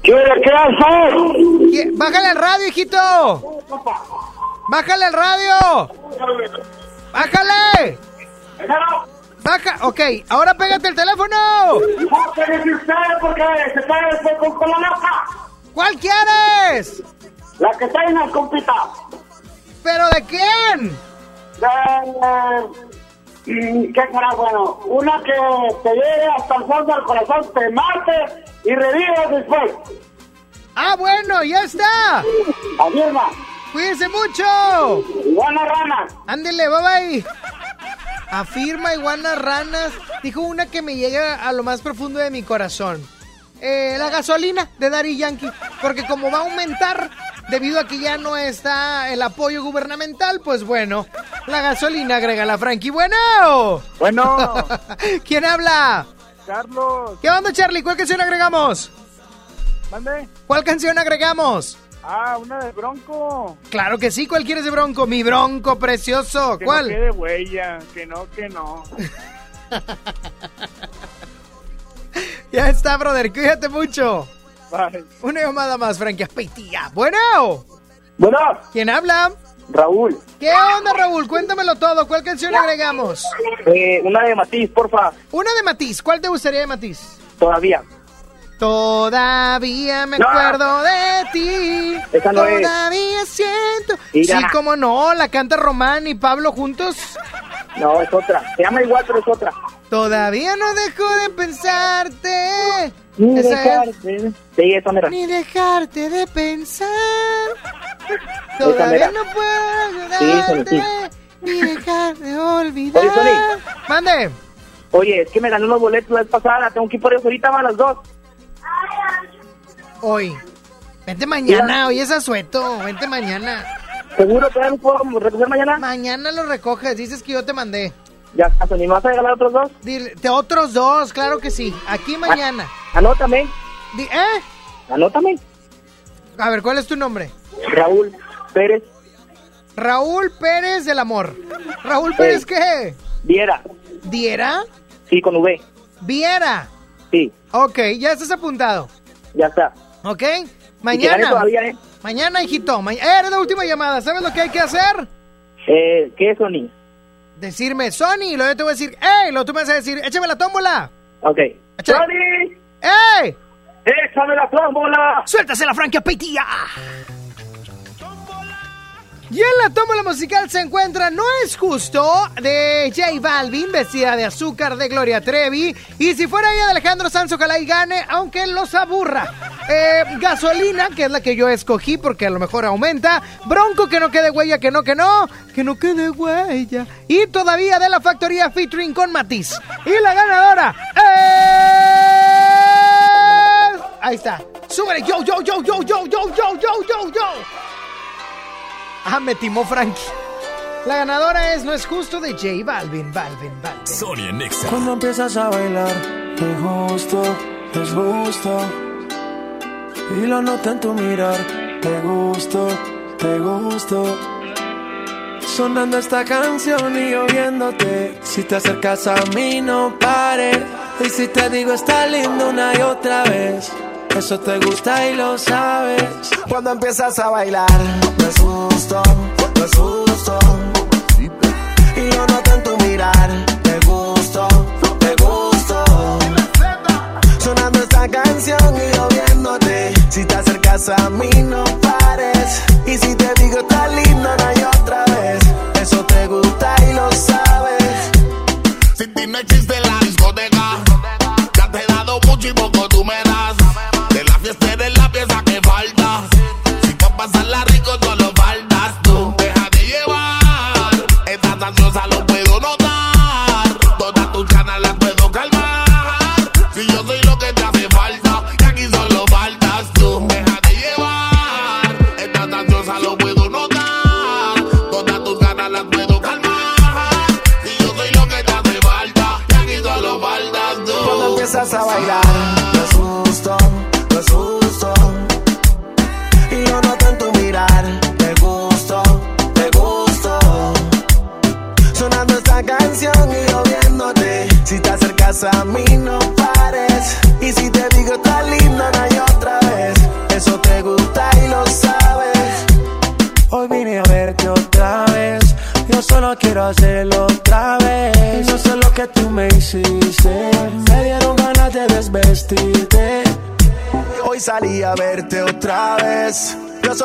¿Qué qué haces? Bájale al radio, hijito Bájale al radio Bájale Baja, ok, ahora pégate el teléfono porque se cae con, con la nota. ¿Cuál quieres? La que está en la compita. ¿Pero de quién? De, mm, ¿Qué será bueno? Una que te llegue hasta el fondo del corazón, te mate y revives después. Ah, bueno, ya está. Adiós, ma. Cuídense mucho. Iguana rana. Ándele, bye bye. Afirma iguanas ranas. Dijo una que me llega a lo más profundo de mi corazón. Eh, la gasolina de Daddy Yankee. Porque como va a aumentar debido a que ya no está el apoyo gubernamental, pues bueno, la gasolina agrega la Frankie. Bueno. Bueno. ¿Quién habla? Carlos. ¿Qué onda, Charlie? ¿Cuál canción agregamos? ¿Mande? ¿Cuál canción agregamos? Ah, una de Bronco. Claro que sí, ¿cuál quieres de Bronco? Mi Bronco precioso, Que ¿cuál? no quede huella. Que no, que no. Ya está, brother, cuídate mucho. Bye. Una llamada más, Frankie Aspeitia. Bueno. Bueno. ¿Quién habla? Raúl. ¿Qué onda, Raúl? Cuéntamelo todo. ¿Cuál canción agregamos? Eh, una de Matiz, porfa. Una de Matiz. ¿Cuál te gustaría de Matiz? Todavía. Todavía me No. acuerdo de ti. Esa no es. Todavía siento. Mira. Sí, cómo no. La canta Román y Pablo juntos. No, es otra. Se llama igual, pero es otra. Todavía no dejo de pensarte. Ni Esa es. dejarte. Sí, esa mera. Ni dejarte de pensar. Todavía no puedo ayudarte. sí. Ni dejar de olvidar. Oye, Sony. Mande. Oye, es que me gané unos boletos la vez pasada. Tengo que ir por ellos ahorita a las dos. Hoy. Vente mañana, hoy es asueto. Vente mañana. ¿Seguro que no puedo recoger mañana? Mañana lo recoges, dices que yo te mandé. Ya está, Sony. ¿Me vas a regalar otros dos? Dile, te otros dos, claro que sí. Aquí mañana. Anótame. Di- ¿Eh? Anótame. A ver, ¿cuál es tu nombre? Raúl Pérez Raúl Pérez del Amor. ¿Raúl Pérez qué? Viera. ¿Diera? Sí, con V. Viera. Sí, Ok, ya estás apuntado. ya está. ¿Ok? Mañana. todavía, ¿eh? Mañana, hijito. Ma- eh, eres la última llamada. ¿Sabes lo que hay que hacer? Eh, ¿Qué es Sony? Decirme Sony. Luego yo te voy a decir, ¡Ey! Luego tú me vas a decir, échame la tómbola. Ok. Échale. ¡Sony! ¡Ey! ¡Échame la tómbola! ¡Suéltase la franquia petilla! Y en la tómbola musical se encuentra No es justo de J Balvin, vestida de azúcar de Gloria Trevi. Y si fuera ella de Alejandro Sanz, ojalá y gane, aunque los aburra. Eh, gasolina, que es la que yo escogí porque a lo mejor aumenta. Bronco, que no quede huella, que no, que no. Que no quede huella. Y todavía de la factoría featuring con Matiz. Y la ganadora es... Ahí está. Súbele, yo, yo, yo, yo, yo, yo, yo, yo, yo, yo. Ah, me timó Frankie. La ganadora es No es justo de J Balvin, Balvin, Balvin. Sonia Nexa. Cuando empiezas a bailar, te gusto, es gusto. Y lo noto en tu mirar, te gusto, te gusto. Sonando esta canción y yo viéndote. Si te acercas a mí, no pares. Y si te digo está lindo una y otra vez. Eso te gusta y lo sabes. Cuando empiezas a bailar, justo, no es justo. Y lo noto en tu mirar, te gusto, te gusto. Sonando esta canción y yo viéndote. Si te acercas a mí, no pares. Y si te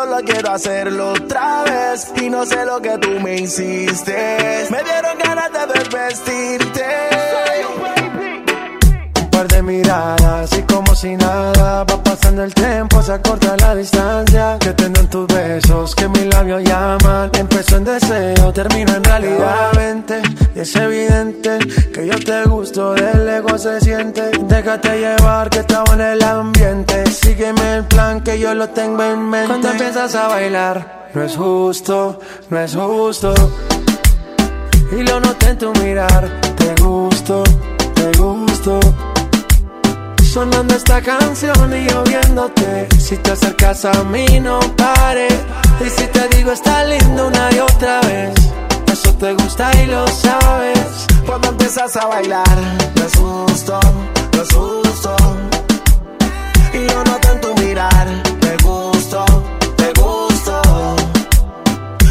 solo quiero hacerlo otra vez. Y no sé lo que tú me hiciste. Me dieron ganas de desvestirte. Un par de miradas y como si nada va pasando el tiempo, se acorta la distancia. Que tengo en tus besos, que mis labios llaman. Empezó en deseo, termina en realidad. Vente, y es evidente que yo te gusto, del ego se siente. Déjate llevar que estaba en el ambiente. Sígueme el plan que yo lo tengo en mente. Cuando empiezas a bailar, no es justo, no es justo. Y lo noté en tu mirar, te gusto, te gusto. Sonando esta canción y yo viéndote. Si te acercas a mí, no pares. Y si te digo está lindo una y otra vez. Eso te gusta y lo sabes. Cuando empiezas a bailar, justo, no es justo. Y yo noto en tu mirar, te gusto, te gusto.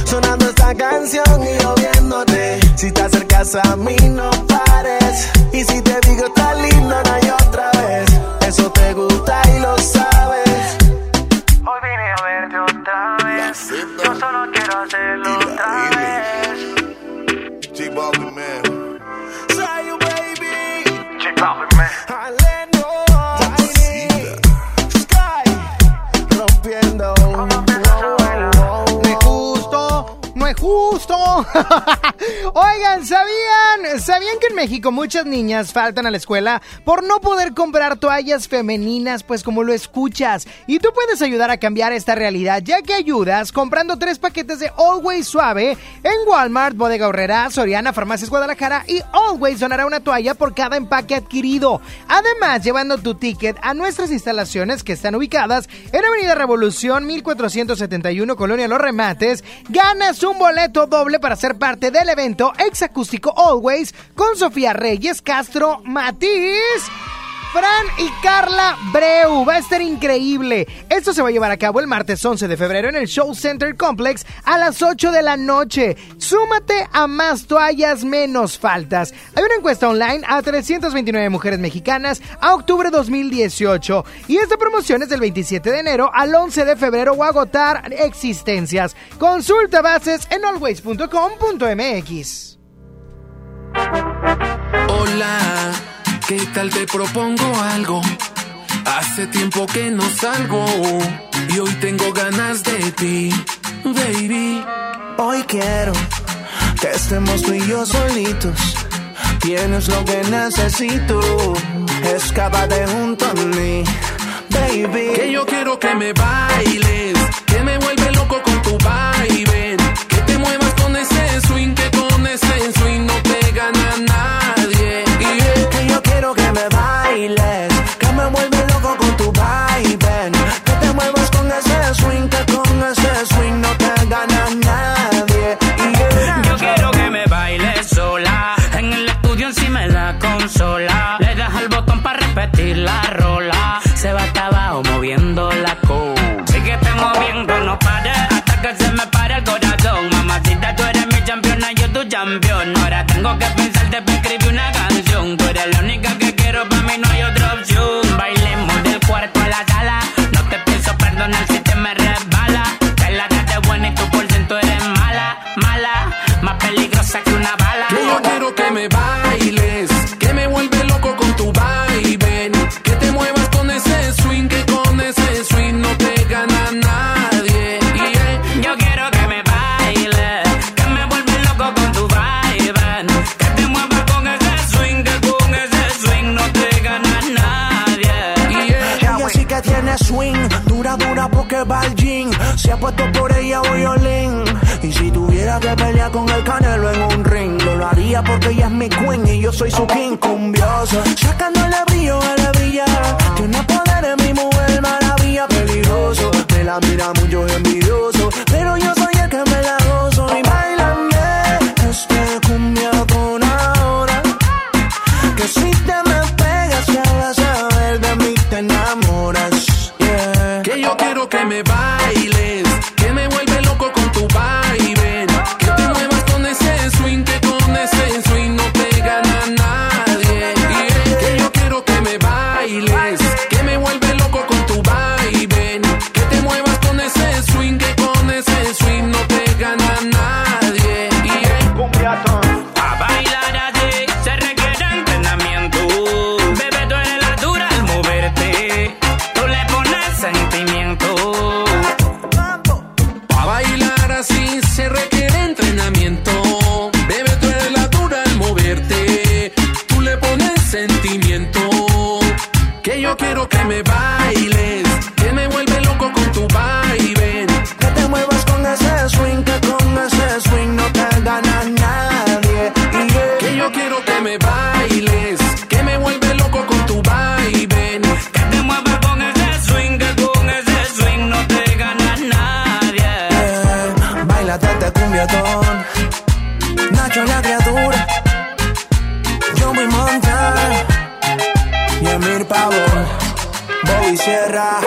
Sonando esta canción y yo viéndote. Si te acercas a mí, no pares. Y si te digo está lindo, otra vez. Eso te gusta y lo sabes. Hoy vine a verte otra vez. Yo solo quiero hacerlo otra vez. Gusto. Oigan, ¿sabían, ¿sabían que en México muchas niñas faltan a la escuela por no poder comprar toallas femeninas? Pues como lo escuchas. Y tú puedes ayudar a cambiar esta realidad, ya que ayudas comprando tres paquetes de Always Suave en Walmart, Bodega Horrera, Soriana, Farmacias Guadalajara y Always donará una toalla por cada empaque adquirido. Además, llevando tu ticket a nuestras instalaciones que están ubicadas en Avenida Revolución 1471, Colonia Los Remates, ganas un doble para ser parte del evento Exacústico Always con Sofía Reyes, Castro, Matiz. Fran y Carla Breu. Va a estar increíble. Esto se va a llevar a cabo el martes 11 de febrero en el Show Center Complex a las 8 de la noche. Súmate a más toallas, menos faltas. Hay una encuesta online a 329 mujeres mexicanas a octubre 2018. Y esta promoción es del 27 de enero al 11 de febrero o agotar existencias. Consulta bases en always.com.mx. Hola. ¿Qué tal te propongo algo? Hace tiempo que no salgo y hoy tengo ganas de ti, baby. Hoy quiero que estemos tú y yo solitos. Tienes lo que necesito. Escápate junto a mí, baby. Que yo quiero que me bailes, que me vuelve loco con tu baile. Campeón. Ahora tengo que pensarte para escribir una canción. Tú eres la única que quiero, para mí no hay otra opción. Bailemos del cuarto a la sala. No te pienso perdonar porque va al gym. Se ha puesto por ella violín. Y si tuviera que pelear con el canelo en un ring, lo haría porque ella es mi queen y yo soy su king cumbioso. Sacándole brillo a la brilla. Tiene poder en mi mujer, maravilla, peligroso. Me la mira mucho envidioso, pero yo Que yo quiero que me bailes, Nacho la criatura. Yo voy montar. Y Emir Pavón. Bobby Sierra.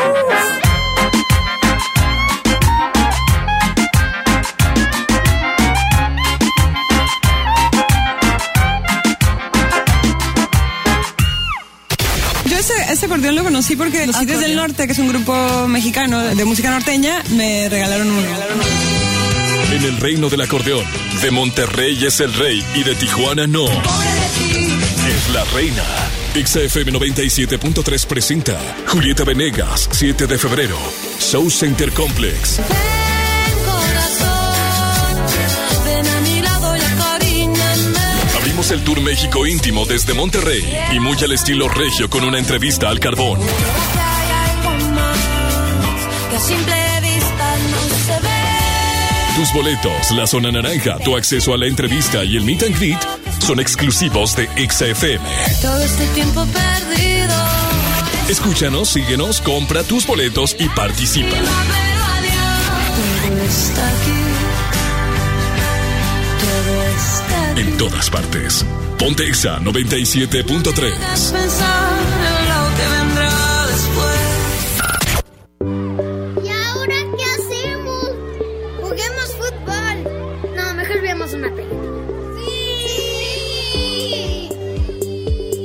Yo ese, ese acordeón lo conocí porque los Sitios del Norte, que es un grupo mexicano de música norteña, me regalaron uno en el reino del acordeón. De Monterrey es el rey y de Tijuana no. Es la reina. XFM 97.3 presenta Julieta Venegas, 7 de febrero. Show Center Complex. Abrimos el Tour México íntimo desde Monterrey y muy al estilo regio con una entrevista al carbón boletos, la zona naranja, tu acceso a la entrevista y el meet and greet son exclusivos de XFM. Todo este tiempo perdido. Escúchanos, síguenos, compra tus boletos y participa. Todo está aquí. Todo está aquí. En todas partes. Ponte Exa 97.3.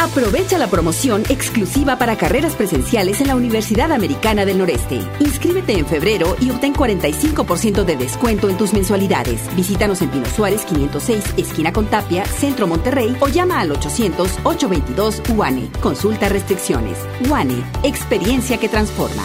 Aprovecha la promoción exclusiva para carreras presenciales en la Universidad Americana del Noreste. Inscríbete en febrero y obtén 45% de descuento en tus mensualidades. Visítanos en Pino Suárez 506, esquina con Tapia, Centro Monterrey o llama al 800-822 UANE. Consulta restricciones. UANE, experiencia que transforma.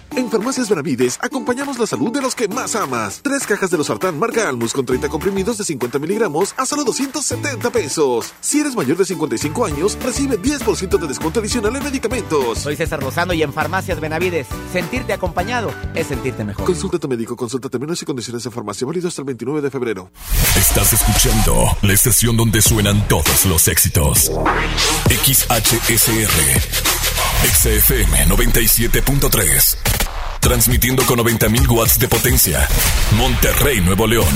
En Farmacias Benavides acompañamos la salud de los que más amas. Tres cajas de los sartán marca Almus con 30 comprimidos de 50 miligramos a solo 270 pesos. Si eres mayor de 55 años, recibe 10% de descuento adicional en medicamentos. Soy César Lozano y en Farmacias Benavides, sentirte acompañado es sentirte mejor. Consulta a tu médico, consulta términos y condiciones de farmacia válido hasta el 29 de febrero. Estás escuchando la estación donde suenan todos los éxitos. XHSR. XFM 97.3. Transmitiendo con 90.000 watts de potencia. Monterrey, Nuevo León.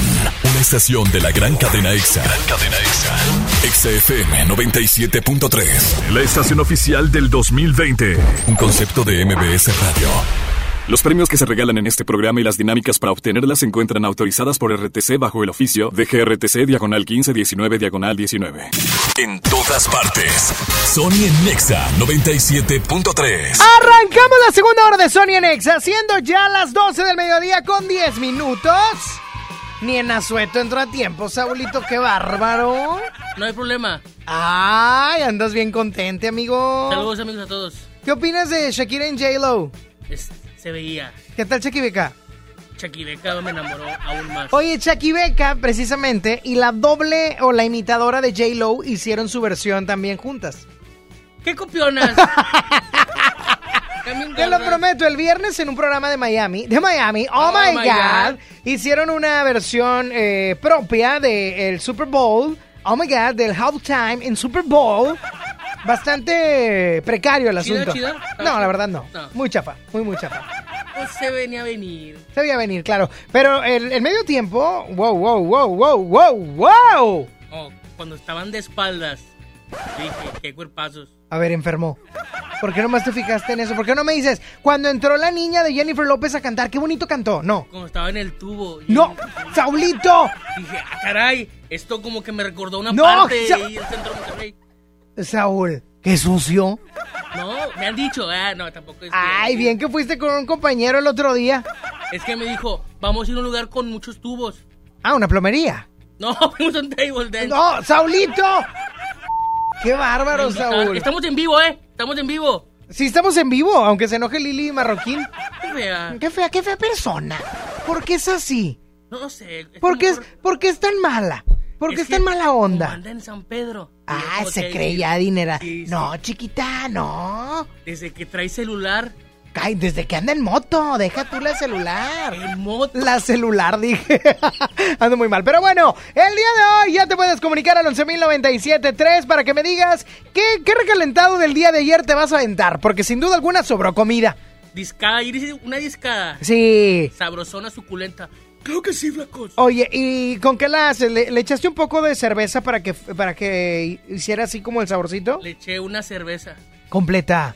Una estación de la gran cadena EXA. cadena EXA. XFM 97.3. La estación oficial del 2020. Un concepto de MBS Radio. Los premios que se regalan en este programa y las dinámicas para obtenerlas se encuentran autorizadas por RTC bajo el oficio de GRTC Diagonal 1519 Diagonal 19. En todas partes. Sony en Nexa 97.3. Arrancamos la segunda hora de Sony en Exa, siendo ya las 12 del mediodía con 10 minutos. Ni en Azueto entró a tiempo, Saulito, qué bárbaro. No hay problema. Ay, andas bien contente, amigo. Saludos amigos a todos. ¿Qué opinas de Shakira en J-Lo? Se veía. ¿Qué tal Beca? Chaquibeca me enamoró aún más. Oye, Beca, precisamente, y la doble o la imitadora de J-Lo hicieron su versión también juntas. ¿Qué copionas? Te lo prometo, el viernes en un programa de Miami, de Miami, oh, Oh my, my God, God. hicieron una versión eh, propia del Super Bowl, oh my God, del halftime en Super Bowl. Bastante precario el ¿Chida, asunto. chida? No, la verdad no. No. Muy chafa, muy, muy chafa. Pues se venía a venir. Se veía venir, claro. Pero el, el medio tiempo, wow, wow, wow, wow, wow, wow. Oh, cuando estaban de espaldas. Dije, qué cuerpazos. A ver, enfermo. ¿Por qué nomás te fijaste en eso? ¿Por qué no me dices, cuando entró la niña de Jennifer López a cantar, qué bonito cantó? No. Cuando estaba en el tubo. y- ¡No! ¡Saulito! Dije, ah, caray, esto como que me recordó una No, parte Sa- y el centro de Monterrey. Saúl, qué sucio. No, me han dicho, ah, no, tampoco es que- Ay, bien que fuiste con un compañero el otro día. Es que me dijo, vamos a ir a un lugar con muchos tubos. Ah, una plomería. No, fuimos a un table dance. ¡No, Saulito! ¡Qué bárbaro, invitaron. Saúl! Estamos en vivo, ¿eh? Estamos en vivo. Sí, estamos en vivo, aunque se enoje Lili Marroquín. Qué fea. Qué fea, qué fea persona. ¿Por qué es así? No sé. es ¿Por qué es, por qué es tan mala? ¿Por qué Es es tan que mala onda? anda en San Pedro. Ah, se ya dinera. Sí, sí. No, chiquita, no. Desde que trae celular, Ay, desde que anda en moto, deja tú la celular. ¿En moto? La celular, dije. Ando muy mal. Pero bueno, el día de hoy ya te puedes comunicar al 11.097.3 para que me digas qué, qué recalentado del día de ayer te vas a aventar. Porque sin duda alguna sobró comida. Discada, una discada. Sí. Sabrosona, suculenta. Creo que sí, flacos. Oye, ¿y con qué la haces? ¿Le, le echaste un poco de cerveza para que, para que hiciera así como el saborcito? Le eché una cerveza. Completa.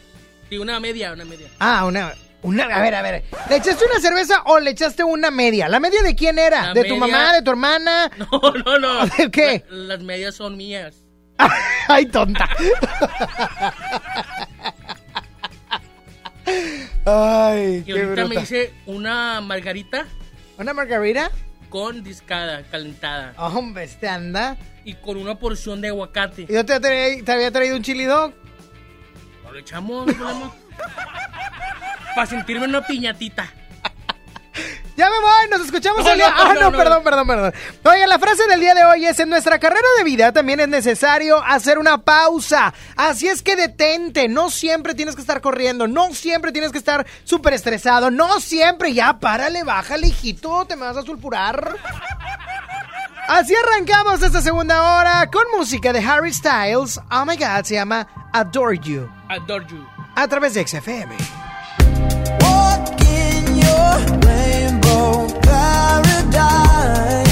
Sí, una media, una media. Ah, una, una, a ver, a ver. ¿Le echaste una cerveza o le echaste una media? ¿La media de quién era? La ¿De tu mamá, de tu hermana? No, no, no. ¿De qué? La- las medias son mías. Ay, tonta. Ay, Y qué ahorita me hice una margarita. ¿Una margarita? Con discada, calentada. Hombre, este anda. Y con una porción de aguacate. ¿Y yo te, había traído un chili dog? ¿No le echamos? ¿No? Para sentirme una piñatita. Ya me voy, nos escuchamos No, el día. no, ah, no, no, no. perdón, perdón, perdón. Oye, la frase del día de hoy es: En nuestra carrera de vida también es necesario hacer una pausa. Así es que detente. No siempre tienes que estar corriendo. No siempre tienes que estar súper estresado. No siempre. Ya, párale, bájale, hijito. Te me vas a sulfurar. Así arrancamos esta segunda hora con música de Harry Styles. Oh my god, se llama Adore You. Adore you. A través de XFM. in your rainbow paradise.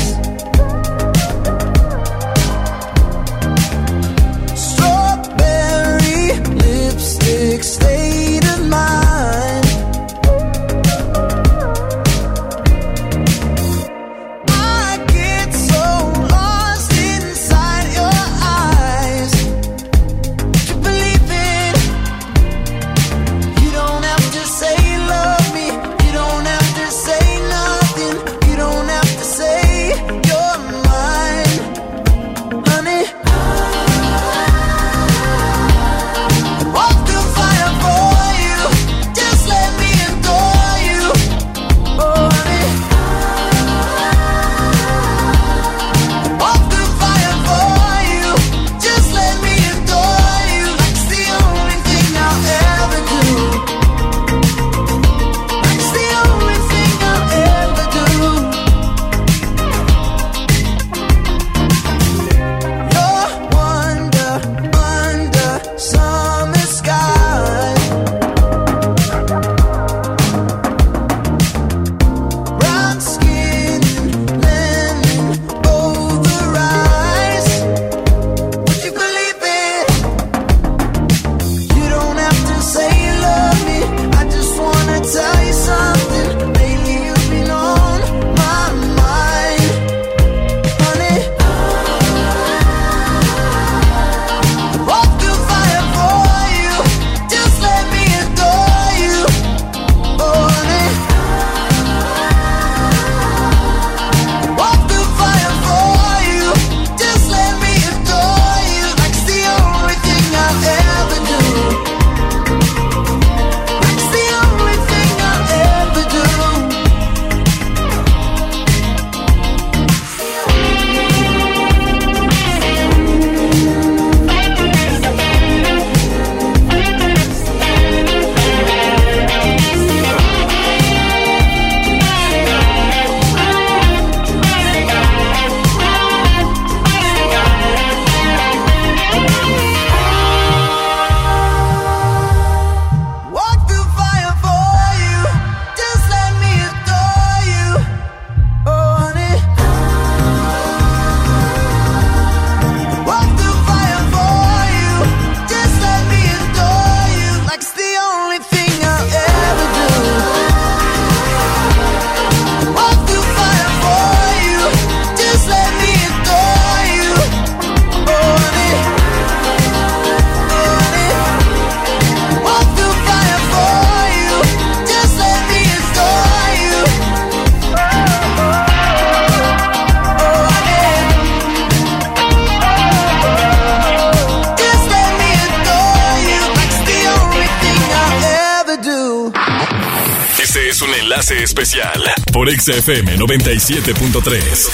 Especial por XFM 97.3.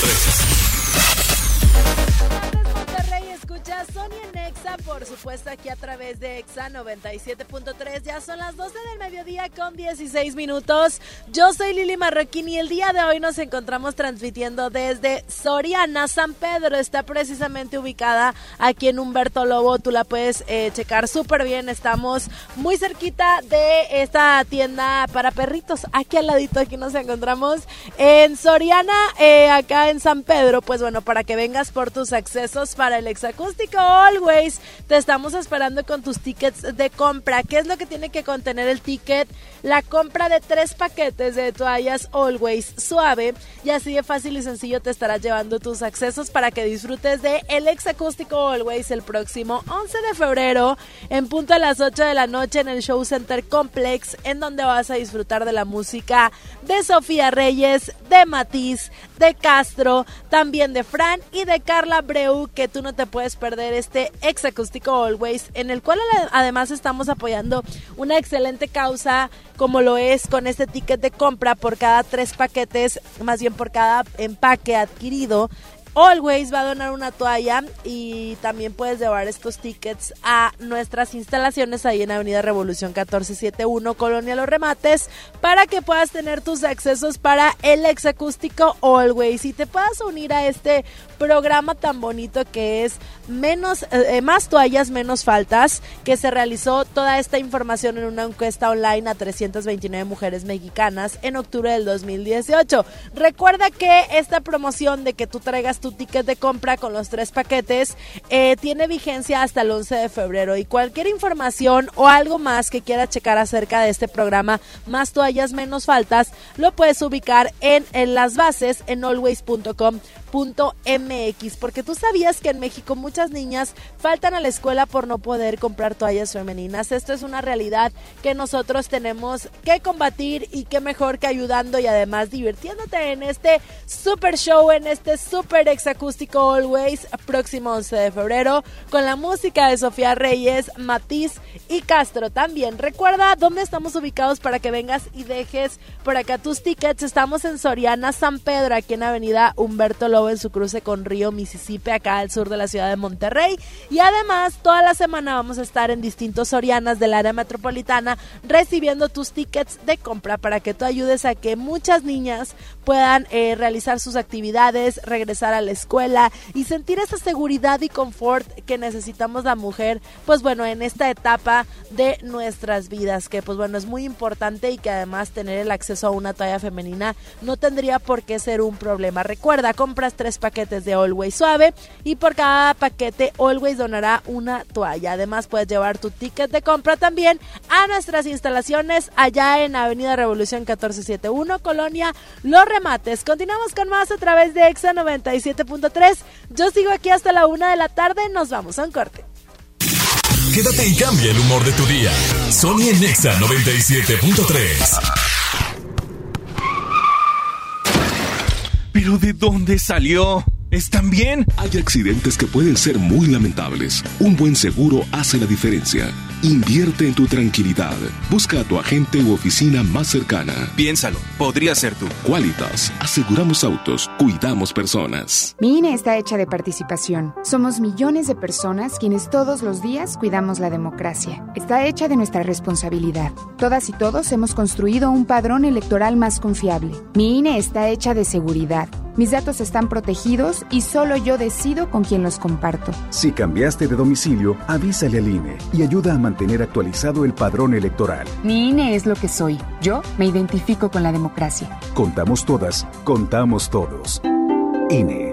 Monterrey escucha Sony en Nexa, por supuesto. supuesto, aquí a través de EXA 97.3. Ya son las 12 del mediodía con 16 minutos. Yo soy Lili Marroquín nos encontramos transmitiendo desde Soriana, San Pedro. Está precisamente ubicada aquí en Humberto Lobo. Tú la puedes eh, checar súper bien. Estamos muy cerquita de esta tienda para perritos. Aquí al ladito, aquí nos encontramos en Soriana, eh, acá en San Pedro. Pues bueno, para que vengas por tus accesos para el exacústico Always. Te estamos esperando con tus tickets de compra. ¿Qué es lo que tiene que contener el ticket? La compra de tres paquetes de toallas Always suave. Y así de fácil y sencillo te estarás llevando tus accesos para que disfrutes de el exacústico Always el próximo 11 de febrero en punto a las 8 de la noche en el Show Center Complex, en donde vas a disfrutar de la música de Sofía Reyes, de Matiz, de Castro, también de Fran y de Carla Breu, que tú no te puedes perder este ex acústico Always, en el cual además estamos apoyando una excelente causa como lo es con este ticket de compra por cada tres paquetes, más bien por cada empaque adquirido. Always va a donar una toalla y también puedes llevar estos tickets a nuestras instalaciones ahí en Avenida Revolución 1471, Colonia Los Remates, para que puedas tener tus accesos para el ex acústico Always y te puedas unir a este programa tan bonito que es menos eh, más toallas, menos faltas, que se realizó toda esta información en una encuesta online a 329 mujeres mexicanas en octubre del 2018. Recuerda que esta promoción de que tú traigas tu ticket de compra con los tres paquetes eh, tiene vigencia hasta el 11 de febrero. Y cualquier información o algo más que quieras checar acerca de este programa, más toallas, menos faltas, lo puedes ubicar en, en las bases en always.com .mx porque tú sabías que en México muchas niñas faltan a la escuela por no poder comprar toallas femeninas. Esto es una realidad que nosotros tenemos que combatir y qué mejor que ayudando y además divirtiéndote en este super show, en este super exacústico Always, próximo 11 de febrero, con la música de Sofía Reyes, Matiz y Castro también. Recuerda dónde estamos ubicados para que vengas y dejes por acá tus tickets. Estamos en Soriana, San Pedro, aquí en Avenida Humberto En su cruce con Río Mississippi, acá al sur de la ciudad de Monterrey. Y además, toda la semana vamos a estar en distintos Sorianas del área metropolitana recibiendo tus tickets de compra para que tú ayudes a que muchas niñas puedan eh, realizar sus actividades, regresar a la escuela y sentir esa seguridad y confort que necesitamos la mujer, pues bueno, en esta etapa de nuestras vidas, que pues bueno, es muy importante y que además tener el acceso a una toalla femenina no tendría por qué ser un problema. Recuerda, compras tres paquetes de Always Suave y por cada paquete Always donará una toalla. Además puedes llevar tu ticket de compra también a nuestras instalaciones allá en Avenida Revolución 1471, Colonia Los Remates. Continuamos con más a través de Exa 97.3. Yo sigo aquí hasta la una de la tarde. Nos vamos a un corte. Quédate y cambia el humor de tu día. Sony en Exa 97.3. ¿Pero de dónde salió? ¿Están bien? Hay accidentes que pueden ser muy lamentables. Un buen seguro hace la diferencia. Invierte en tu tranquilidad. Busca a tu agente u oficina más cercana. Piénsalo, podría ser tú. Qualitas, aseguramos autos, cuidamos personas. Mi INE está hecha de participación. Somos millones de personas quienes todos los días cuidamos la democracia. Está hecha de nuestra responsabilidad. Todas y todos hemos construido un padrón electoral más confiable. Mi INE está hecha de seguridad. Mis datos están protegidos y solo yo decido con quién los comparto. Si cambiaste de domicilio, avísale al INE y ayuda a mantener actualizado el padrón electoral. Mi INE es lo que soy. Yo me identifico con la democracia. Contamos todas, contamos todos. INE.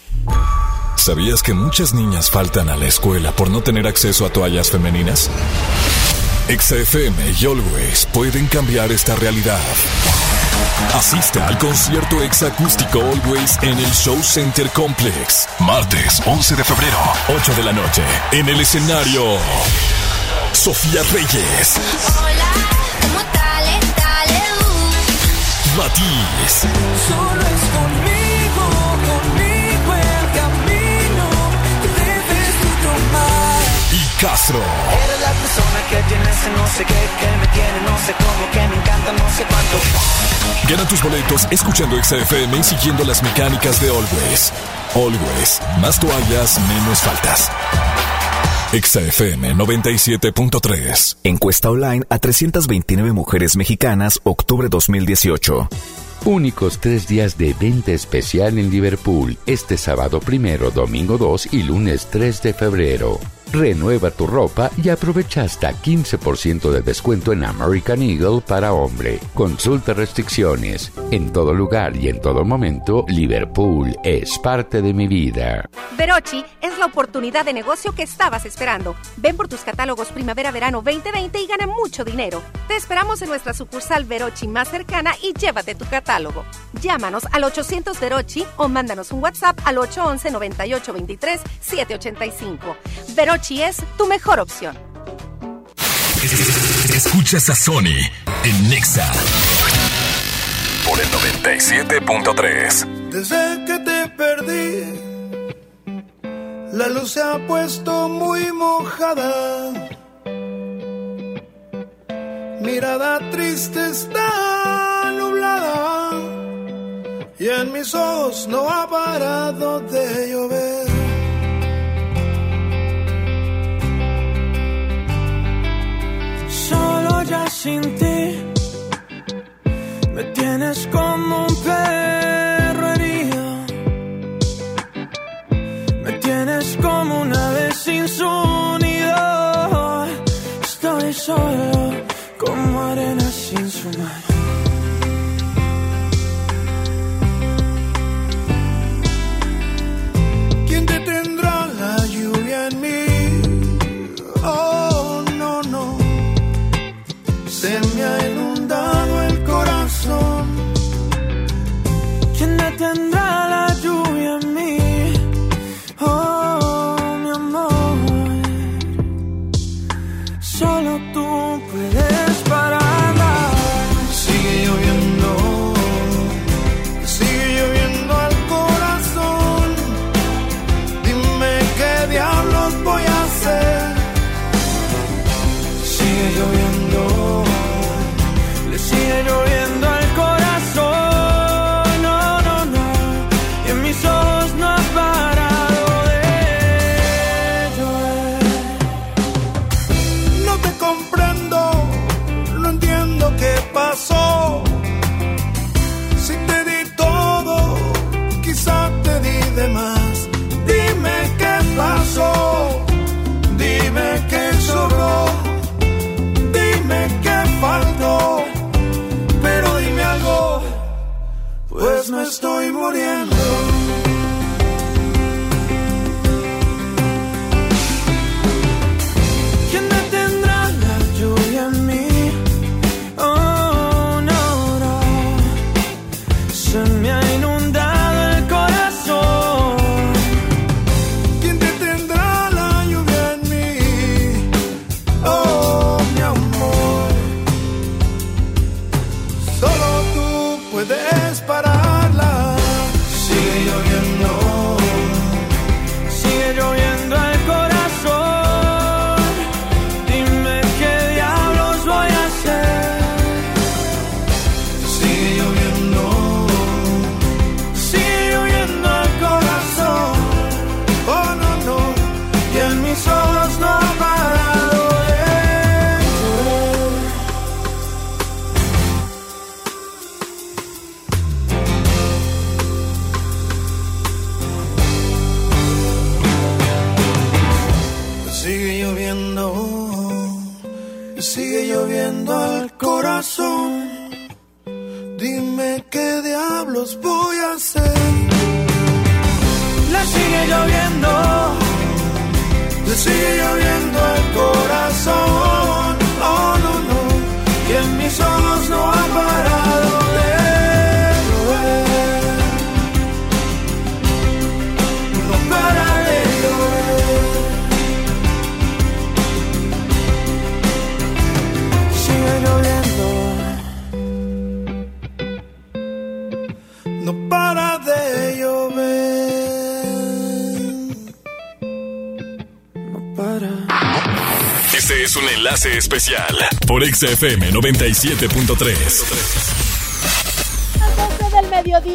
¿Sabías que muchas niñas faltan a la escuela por no tener acceso a toallas femeninas? XFM y Always pueden cambiar esta realidad. Asista al concierto exacústico Always en el Show Center Complex. Martes 11 de febrero, 8 de la noche, en el escenario Sofía Reyes. Hola, ¿cómo tal? Dale, uh. Matiz. Solo es conmigo, Castro. Eres la persona que tiene ese no sé qué, que me tiene no sé cómo, que me encanta no sé cuánto. Gana tus boletos escuchando XFM y siguiendo las mecánicas de Always. Always. Más toallas, menos faltas. XFM 97.3. Encuesta online a 329 mujeres mexicanas, octubre 2018. Únicos tres días de venta especial en Liverpool, este sábado primero, domingo 2 y lunes 3 de febrero. Renueva tu ropa y aprovecha hasta 15% de descuento en American Eagle para hombre. Consulta restricciones. En todo lugar y en todo momento, Liverpool es parte de mi vida. Verochi es la oportunidad de negocio que estabas esperando. Ven por tus catálogos Primavera-Verano 2020 y gana mucho dinero. Te esperamos en nuestra sucursal Verochi más cercana y llévate tu catálogo. Llámanos al 800 Verochi o mándanos un WhatsApp al 811 9823 785. Verochi es tu mejor opción. Escuchas a Sony en Nexa. Por el 97.3. Desde que te perdí, la luz se ha puesto muy mojada. Mirada triste está nublada y en mis ojos no ha parado de llover. Sin ti me tienes como un perro herido. Me tienes como una vez sin su nido. Estoy solo como arena sin su mar. Me estoy muriendo. Especial por XFM 97.3.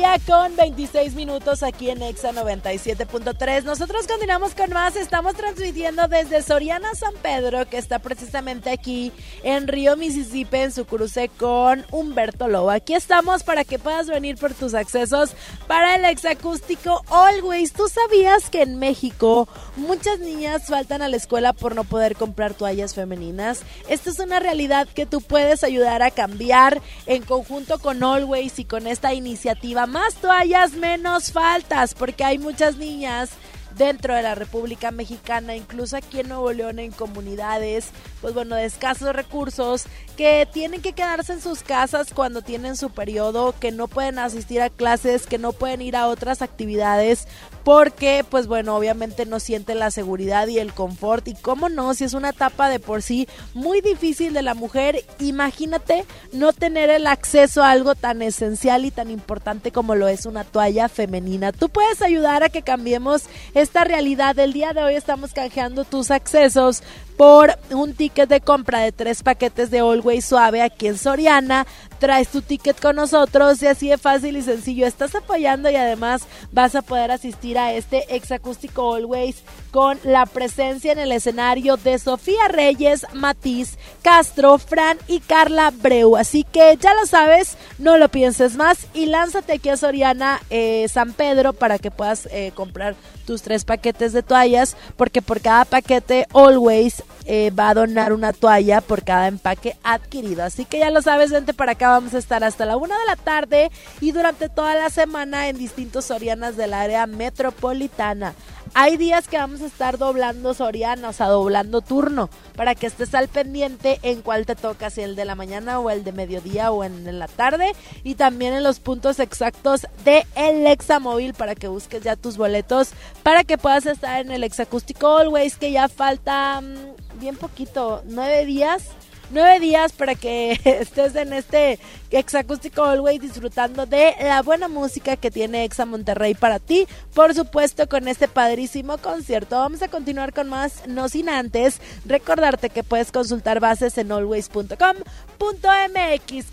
Las 12 del mediodía con 26 minutos aquí en Exa 97.3. Nosotros continuamos con más. Estamos transmitiendo desde Soriana San Pedro, que está precisamente aquí en Río, Mississippi, en su cruce con Humberto Lobo. Aquí estamos para que puedas venir por tus accesos para el exacústico Always. ¿Tú sabías que en México muchas niñas faltan a la escuela por no poder comprar toallas femeninas? Esta es una realidad que tú puedes ayudar a cambiar en conjunto con Always y con esta iniciativa. Más toallas, menos faltas, porque hay muchas niñas dentro de la República Mexicana, incluso aquí en Nuevo León, en comunidades, pues bueno, de escasos recursos, que tienen que quedarse en sus casas cuando tienen su periodo, que no pueden asistir a clases, que no pueden ir a otras actividades, porque pues bueno, obviamente no sienten la seguridad y el confort, y cómo no, si es una etapa de por sí muy difícil de la mujer, imagínate no tener el acceso a algo tan esencial y tan importante como lo es una toalla femenina. Tú puedes ayudar a que cambiemos esta realidad. El día de hoy estamos canjeando tus accesos por un ticket de compra de tres paquetes de Always Suave aquí en Soriana. Traes tu ticket con nosotros y así de fácil y sencillo. Estás apoyando y además vas a poder asistir a este exacústico Always con la presencia en el escenario de Sofía Reyes, Matiz, Castro, Fran y Carla Breu. Así que ya lo sabes, no lo pienses más y lánzate aquí a Soriana eh, San Pedro para que puedas eh, comprar tus tres paquetes de toallas porque por cada paquete Always eh, va a donar una toalla por cada empaque adquirido. Así que ya lo sabes, vente para acá, vamos a estar hasta la una de la tarde y durante toda la semana en distintos Sorianas del área metropolitana. Hay días que vamos a estar doblando Soriana, o sea, doblando turno, para que estés al pendiente en cuál te toca, si el de la mañana o el de mediodía o en, la tarde. Y también en los puntos exactos de el Examóvil para que busques ya tus boletos, para que puedas estar en el Exacústico Always, que ya falta mm, bien poquito, nueve días nueve días para que estés en este Exacústico Always disfrutando de la buena música que tiene Exa Monterrey para ti. Por supuesto, con este padrísimo concierto. Vamos a continuar con más, no sin antes recordarte que puedes consultar bases en always.com.mx.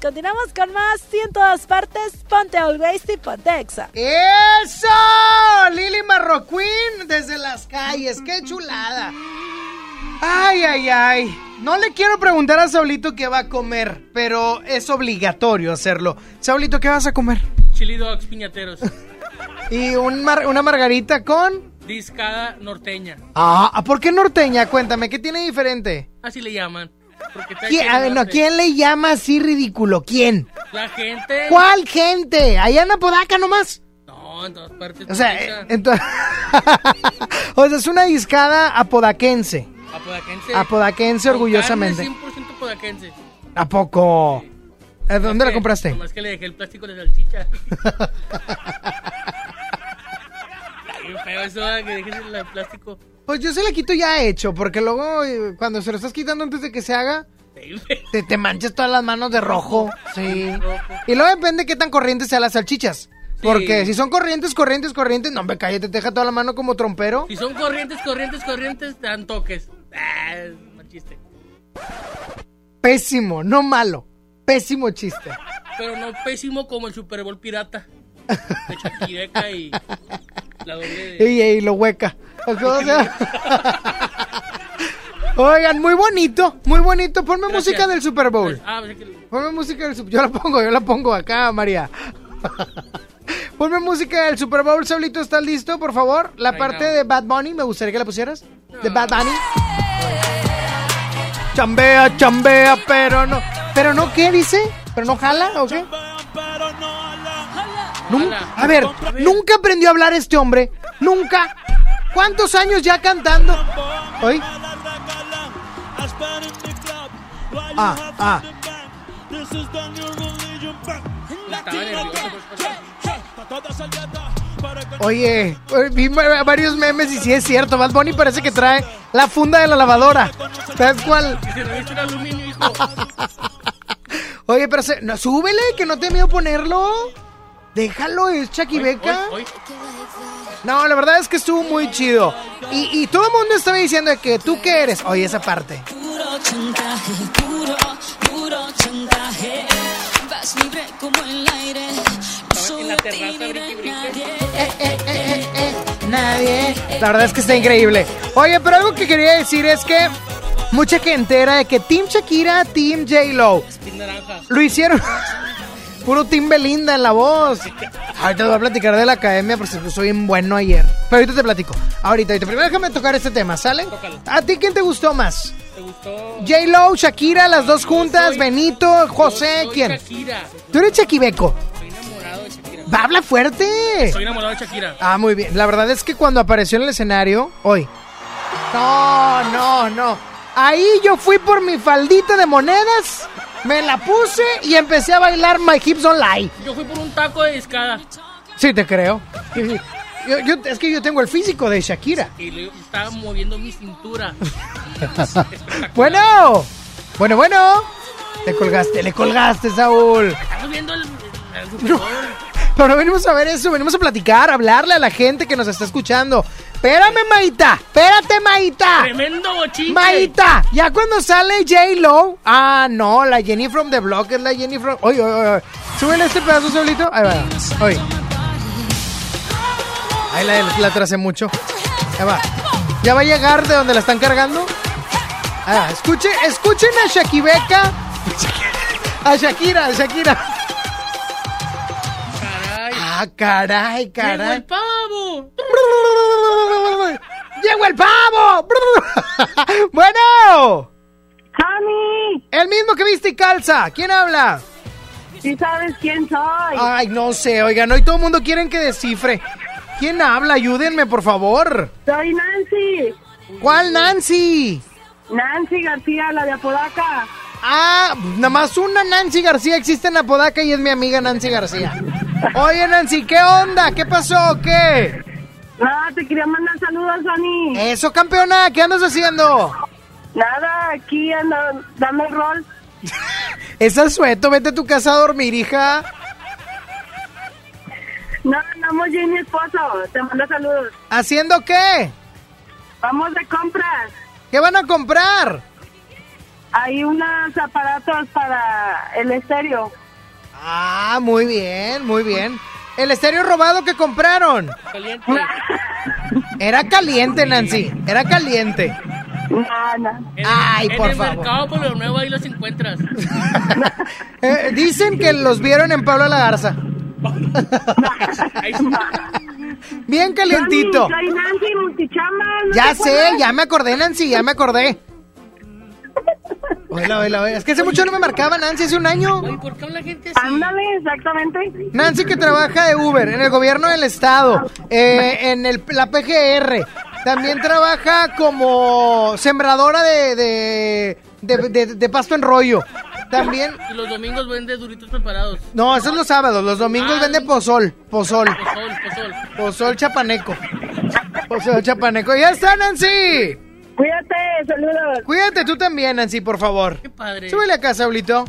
Continuamos con más, y en todas partes, ponte Always y ponte Exa. ¡Eso! Lili Marroquín desde las calles, qué chulada. Ay, ay, ay. No le quiero preguntar a Saulito qué va a comer, pero es obligatorio hacerlo. Saulito, ¿qué vas a comer? Chili dogs piñateros. Y un mar- una margarita con... Discada norteña. Ah, ¿por qué norteña? Cuéntame, ¿qué tiene diferente? Así le llaman. ¿Quién, hecho a en ver, no. ¿quién le llama así ridículo? ¿Quién? La gente. ¿Cuál gente? Allá en Apodaca nomás. No, en todas partes. O sea, eh, entonces... o sea, es una discada apodaquense. Apodaquense. Apodaquense orgullosamente. carne 100% apodaquense. ¿A poco? ¿A ¿Dónde la Que- compraste? Nomás que le dejé el plástico de salchicha. Eso, que dejes el plástico. Pues yo se la quito ya hecho, porque luego eh, cuando se lo estás quitando antes de que se haga, te, te manchas todas las manos de rojo. Sí. Y luego depende qué tan corrientes sean las salchichas. Porque si son corrientes, corrientes, corrientes, no, me cállate, te deja toda la mano como trompero. Si son corrientes, corrientes, corrientes, te dan toques. Ah, es mal chiste. Pésimo, no malo. Pésimo chiste. Pero no pésimo como el Super Bowl pirata. De Chaquireca y la doble de... Y, y lo hueca. Oigan, muy bonito, muy bonito. Ponme Gracias. música del Super Bowl. Ah, que... Ponme música del Super Yo la pongo, yo la pongo acá, María. Ponme música del Super Bowl, Saulito, ¿estás listo, por favor? La Right parte now. de Bad Bunny, me gustaría que la pusieras. De Bad Bunny. Chambea, chambea, pero no. ¿Pero no qué dice? ¿Pero no jala o qué? Nunca, a ver, nunca aprendió a hablar este hombre. Nunca. ¿Cuántos años ya cantando? ¿Hoy? Ah, ah. Oye, eh, vi varios memes y sí es cierto, Bad Bunny parece que trae la funda de la lavadora. ¿Sabes cuál? Oye, pero se- no, súbele, que no te miedo ponerlo. Déjalo, es Chucky Beca. Hoy, hoy. No, la verdad es que estuvo muy chido. Y, y todo el mundo estaba diciendo que tú qué eres. Oye, esa parte. chantaje, puro, puro chantaje. Vas libre como el aire. Soy de ti ni de nadie. Nadie. La verdad es que está increíble. Oye, pero algo que quería decir es que mucha gente era de que Team Shakira, Team J-Lo. Lo hicieron. Puro Team Belinda en la voz. Ahorita te voy a platicar de la academia porque se puso bien bueno ayer. Pero ahorita te platico. Ahorita, ahorita. Primero déjame tocar este tema, ¿sale? ¿A ti quién te gustó más? ¿Te gustó? J-Lo, Shakira, las dos juntas, Benito, José, Soy ¿quién? Shakira. Tú eres Chaquibeco. Va, habla fuerte. Soy enamorado de Shakira. Ah, muy bien. La verdad es que cuando apareció en el escenario, hoy. No, no, no. Ahí yo fui por mi faldita de monedas, me la puse y empecé a bailar My Hips Don't Lie. Yo fui por un taco de discada. Sí, te creo. Yo- yo- es que yo tengo el físico de Shakira. Y le estaba moviendo mi cintura. Bueno, bueno, bueno. Le colgaste, le colgaste, Saúl. Estamos viendo el. Pero no venimos a ver eso, venimos a platicar, a hablarle a la gente que nos está escuchando. Espérame, Maita, espérate, Maita. Tremendo bochinche. Maita, ya cuando sale J-Lo. Ah, no, la Jenny from the Block es la Jenny from. Oye, oye, oye. Súbele este pedazo solito. Ahí va. Oye. Ahí la, la tracé mucho. Ahí va. Ya va a llegar de donde la están cargando. Va. Escuchen, escuchen a Shakibeca. A Shakira, a Shakira. Ah, caray, Llegó caray. el pavo. ¡Llegó el pavo! bueno. ¡Sammy! El mismo que viste y calza. ¿Quién habla? ¿Sí sabes quién soy? Ay, no sé, oigan, hoy todo el mundo quieren que descifre. ¿Quién habla? Ayúdenme, por favor. Soy Nancy. ¿Cuál Nancy? Nancy García, la de Apodaca. Ah, nada más una Nancy García existe en Apodaca y es mi amiga Nancy García. Oye, Nancy, ¿qué onda? ¿Qué pasó? ¿Qué? Nada, te quería mandar saludos, Sani. Eso, campeona, ¿qué andas haciendo? Nada, aquí ando dando el rol. Esa sueto, vete a tu casa a dormir, hija. No, andamos yo y mi esposo. Te mando saludos. ¿Haciendo qué? Vamos de compras. ¿Qué van a comprar? Hay unos aparatos para el estéreo. Ah, muy bien, muy bien. El estéreo robado que compraron. Caliente. Era caliente, Nancy. Era caliente. Nada. Ay, en por el favor. mercado por lo nuevo ahí los encuentras. Eh, dicen que los vieron en Pablo la Garza. Bien calientito. Soy Nancy Multichamba. ¿no Ya sé, ya me acordé, Nancy, ya me acordé. Oíla, oíla, oíla. Es que hace mucho no me marcaba Nancy, hace un año. Oye, ¿por qué la gente así? Ándale, exactamente. Nancy que trabaja de Uber en el gobierno del estado, eh, en el, la PGR. También trabaja como sembradora de, de, de, de- de pasto en rollo. También, Y los domingos vende duritos preparados. no, eso es los sábados. Los domingos vende pozol, pozol, Pozol, pozol. pozol chapaneco. Pozol chapaneco. Ya está, Nancy. Cuídate, saludos. Cuídate tú también, Nancy, por favor. Qué padre. Súbele acá, Saulito.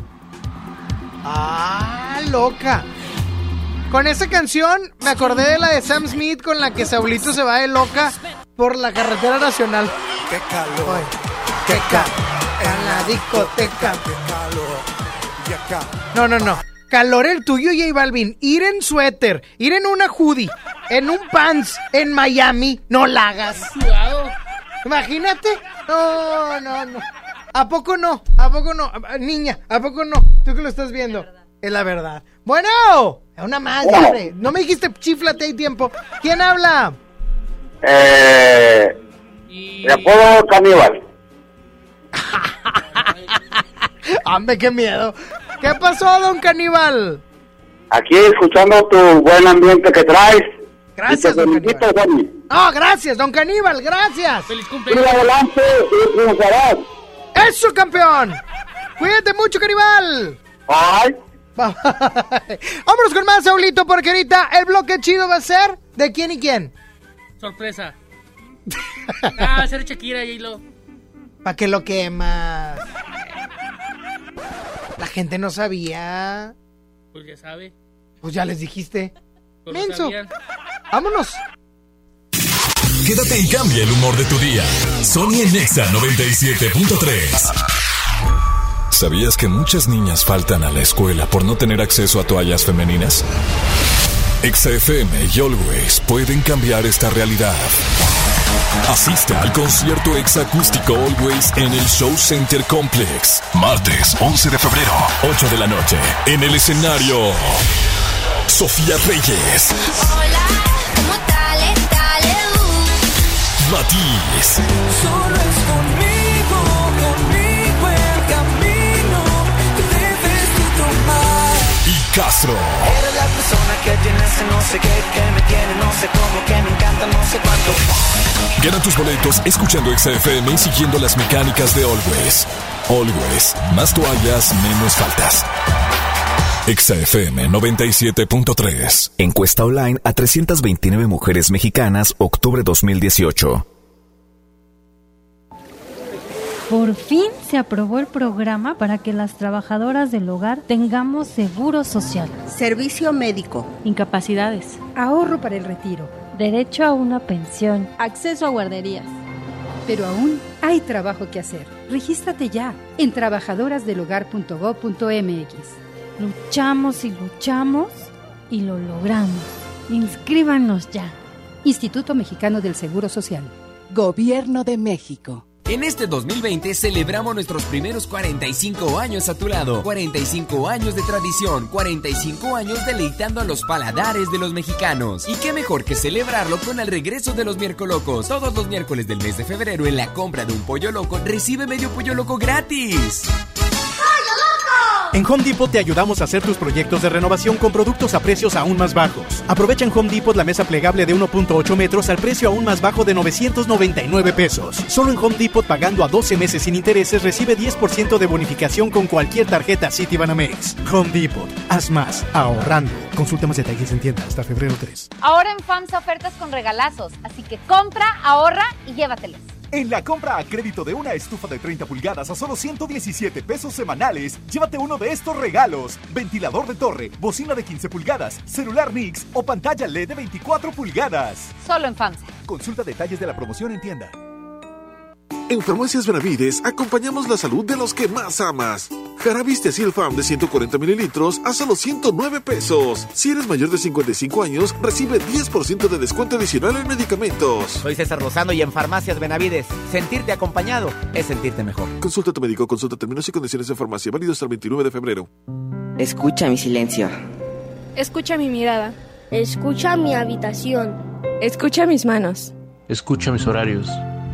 Ah, loca. Con esa canción me acordé de la de Sam Smith con la que Saulito se va de loca por la carretera nacional. Qué calor, Qué ca en la discoteca. qué calor. Y acá. No, no, no. Calor el tuyo, J Balvin. Ir en suéter, ir en una hoodie, en un pants, en Miami. No la hagas. Sudado. Imagínate. No, no, no. ¿A poco no? ¿A poco no? Ah, Niña, ¿a poco no? Tú que lo estás viendo. Es la verdad. Bueno, una más, hombre. No me dijiste chiflate hay tiempo. ¿Quién habla? Eh, me apodo Caníbal. Hombre, qué miedo. ¿Qué pasó, don Caníbal? Aquí escuchando tu buen ambiente que traes. Gracias, don felicito, Dani. Ah, gracias, don Caníbal, gracias. Feliz cumpleaños. adelante y. ¡Eso, campeón! Cuídate mucho, Caníbal. Ay, Vámonos con más, Saulito, porque ahorita el bloque chido va a ser de quién y quién. Sorpresa. Ah, va a ser Shakira y lo. ¿Para qué lo quemas? La gente no sabía. Pues ya sabe. Pues ya les dijiste. Menso. Vámonos. Quédate y cambia el humor de tu día. Sony en Nexa 97.3. ¿Sabías que muchas niñas faltan a la escuela por no tener acceso a toallas femeninas? XFM y Always pueden cambiar esta realidad. Asiste al concierto exacústico Always en el Show Center Complex. Martes 11 de febrero, 8 de la noche. En el escenario, Sofía Reyes. Hola, ¿cómo tal? Dale, uh. Matiz. Solo es conmigo, conmigo el camino que debes tú tomar. y Castro. Eres la persona que tiene ese no sé qué, que me tiene no sé cómo, que me encanta no sé cuánto. Gana tus boletos escuchando XFM y siguiendo las mecánicas de Always. Always, más toallas, menos faltas. XFM 97.3. Encuesta online a 329 mujeres mexicanas, octubre 2018. Por fin se aprobó el programa para que las trabajadoras del hogar tengamos seguro social, Servicio médico. incapacidades, Ahorro para el retiro. derecho a una pensión, acceso a guarderías. Pero aún hay trabajo que hacer. Regístrate ya en trabajadorasdelhogar.gov.mx. Luchamos y luchamos y lo logramos. Inscríbanos ya. Instituto Mexicano del Seguro Social. Gobierno de México. En este 2020 celebramos nuestros primeros 45 años a tu lado. 45 años de tradición, 45 años deleitando a los paladares de los mexicanos. Y qué mejor que celebrarlo con el regreso de los miércolocos. Todos los miércoles del mes de febrero en la compra de un pollo loco recibe medio pollo loco gratis. En Home Depot te ayudamos a hacer tus proyectos de renovación con productos a precios aún más bajos. Aprovecha en Home Depot la mesa plegable de 1.8 metros al precio aún más bajo de 999 pesos. Solo en Home Depot pagando a 12 meses sin intereses recibe 10% de bonificación con cualquier tarjeta Citibanamex. Home Depot, haz más, ahorrando. Consulta más detalles en tienda hasta febrero 3. Ahora en FAMSA ofertas con regalazos, así que compra, ahorra y llévatelos. En la compra a crédito de una estufa de 30 pulgadas a solo 117 pesos semanales, llévate uno de estos regalos: ventilador de torre, bocina de 15 pulgadas, celular Nix o pantalla LED de 24 pulgadas. Solo en FAMSA. Consulta detalles de la promoción en tienda. En Farmacias Benavides acompañamos la salud de los que más amas. Jarabis Silfam de 140 mililitros a solo 109 pesos. Si eres mayor de 55 años, recibe 10% de descuento adicional en medicamentos. Soy César Lozano y en Farmacias Benavides, sentirte acompañado es sentirte mejor. Consulta a tu médico, consulta términos y condiciones en farmacia, válido hasta el 29 de febrero. Escucha mi silencio. Escucha mi mirada. Escucha mi habitación. Escucha mis manos. Escucha mis horarios.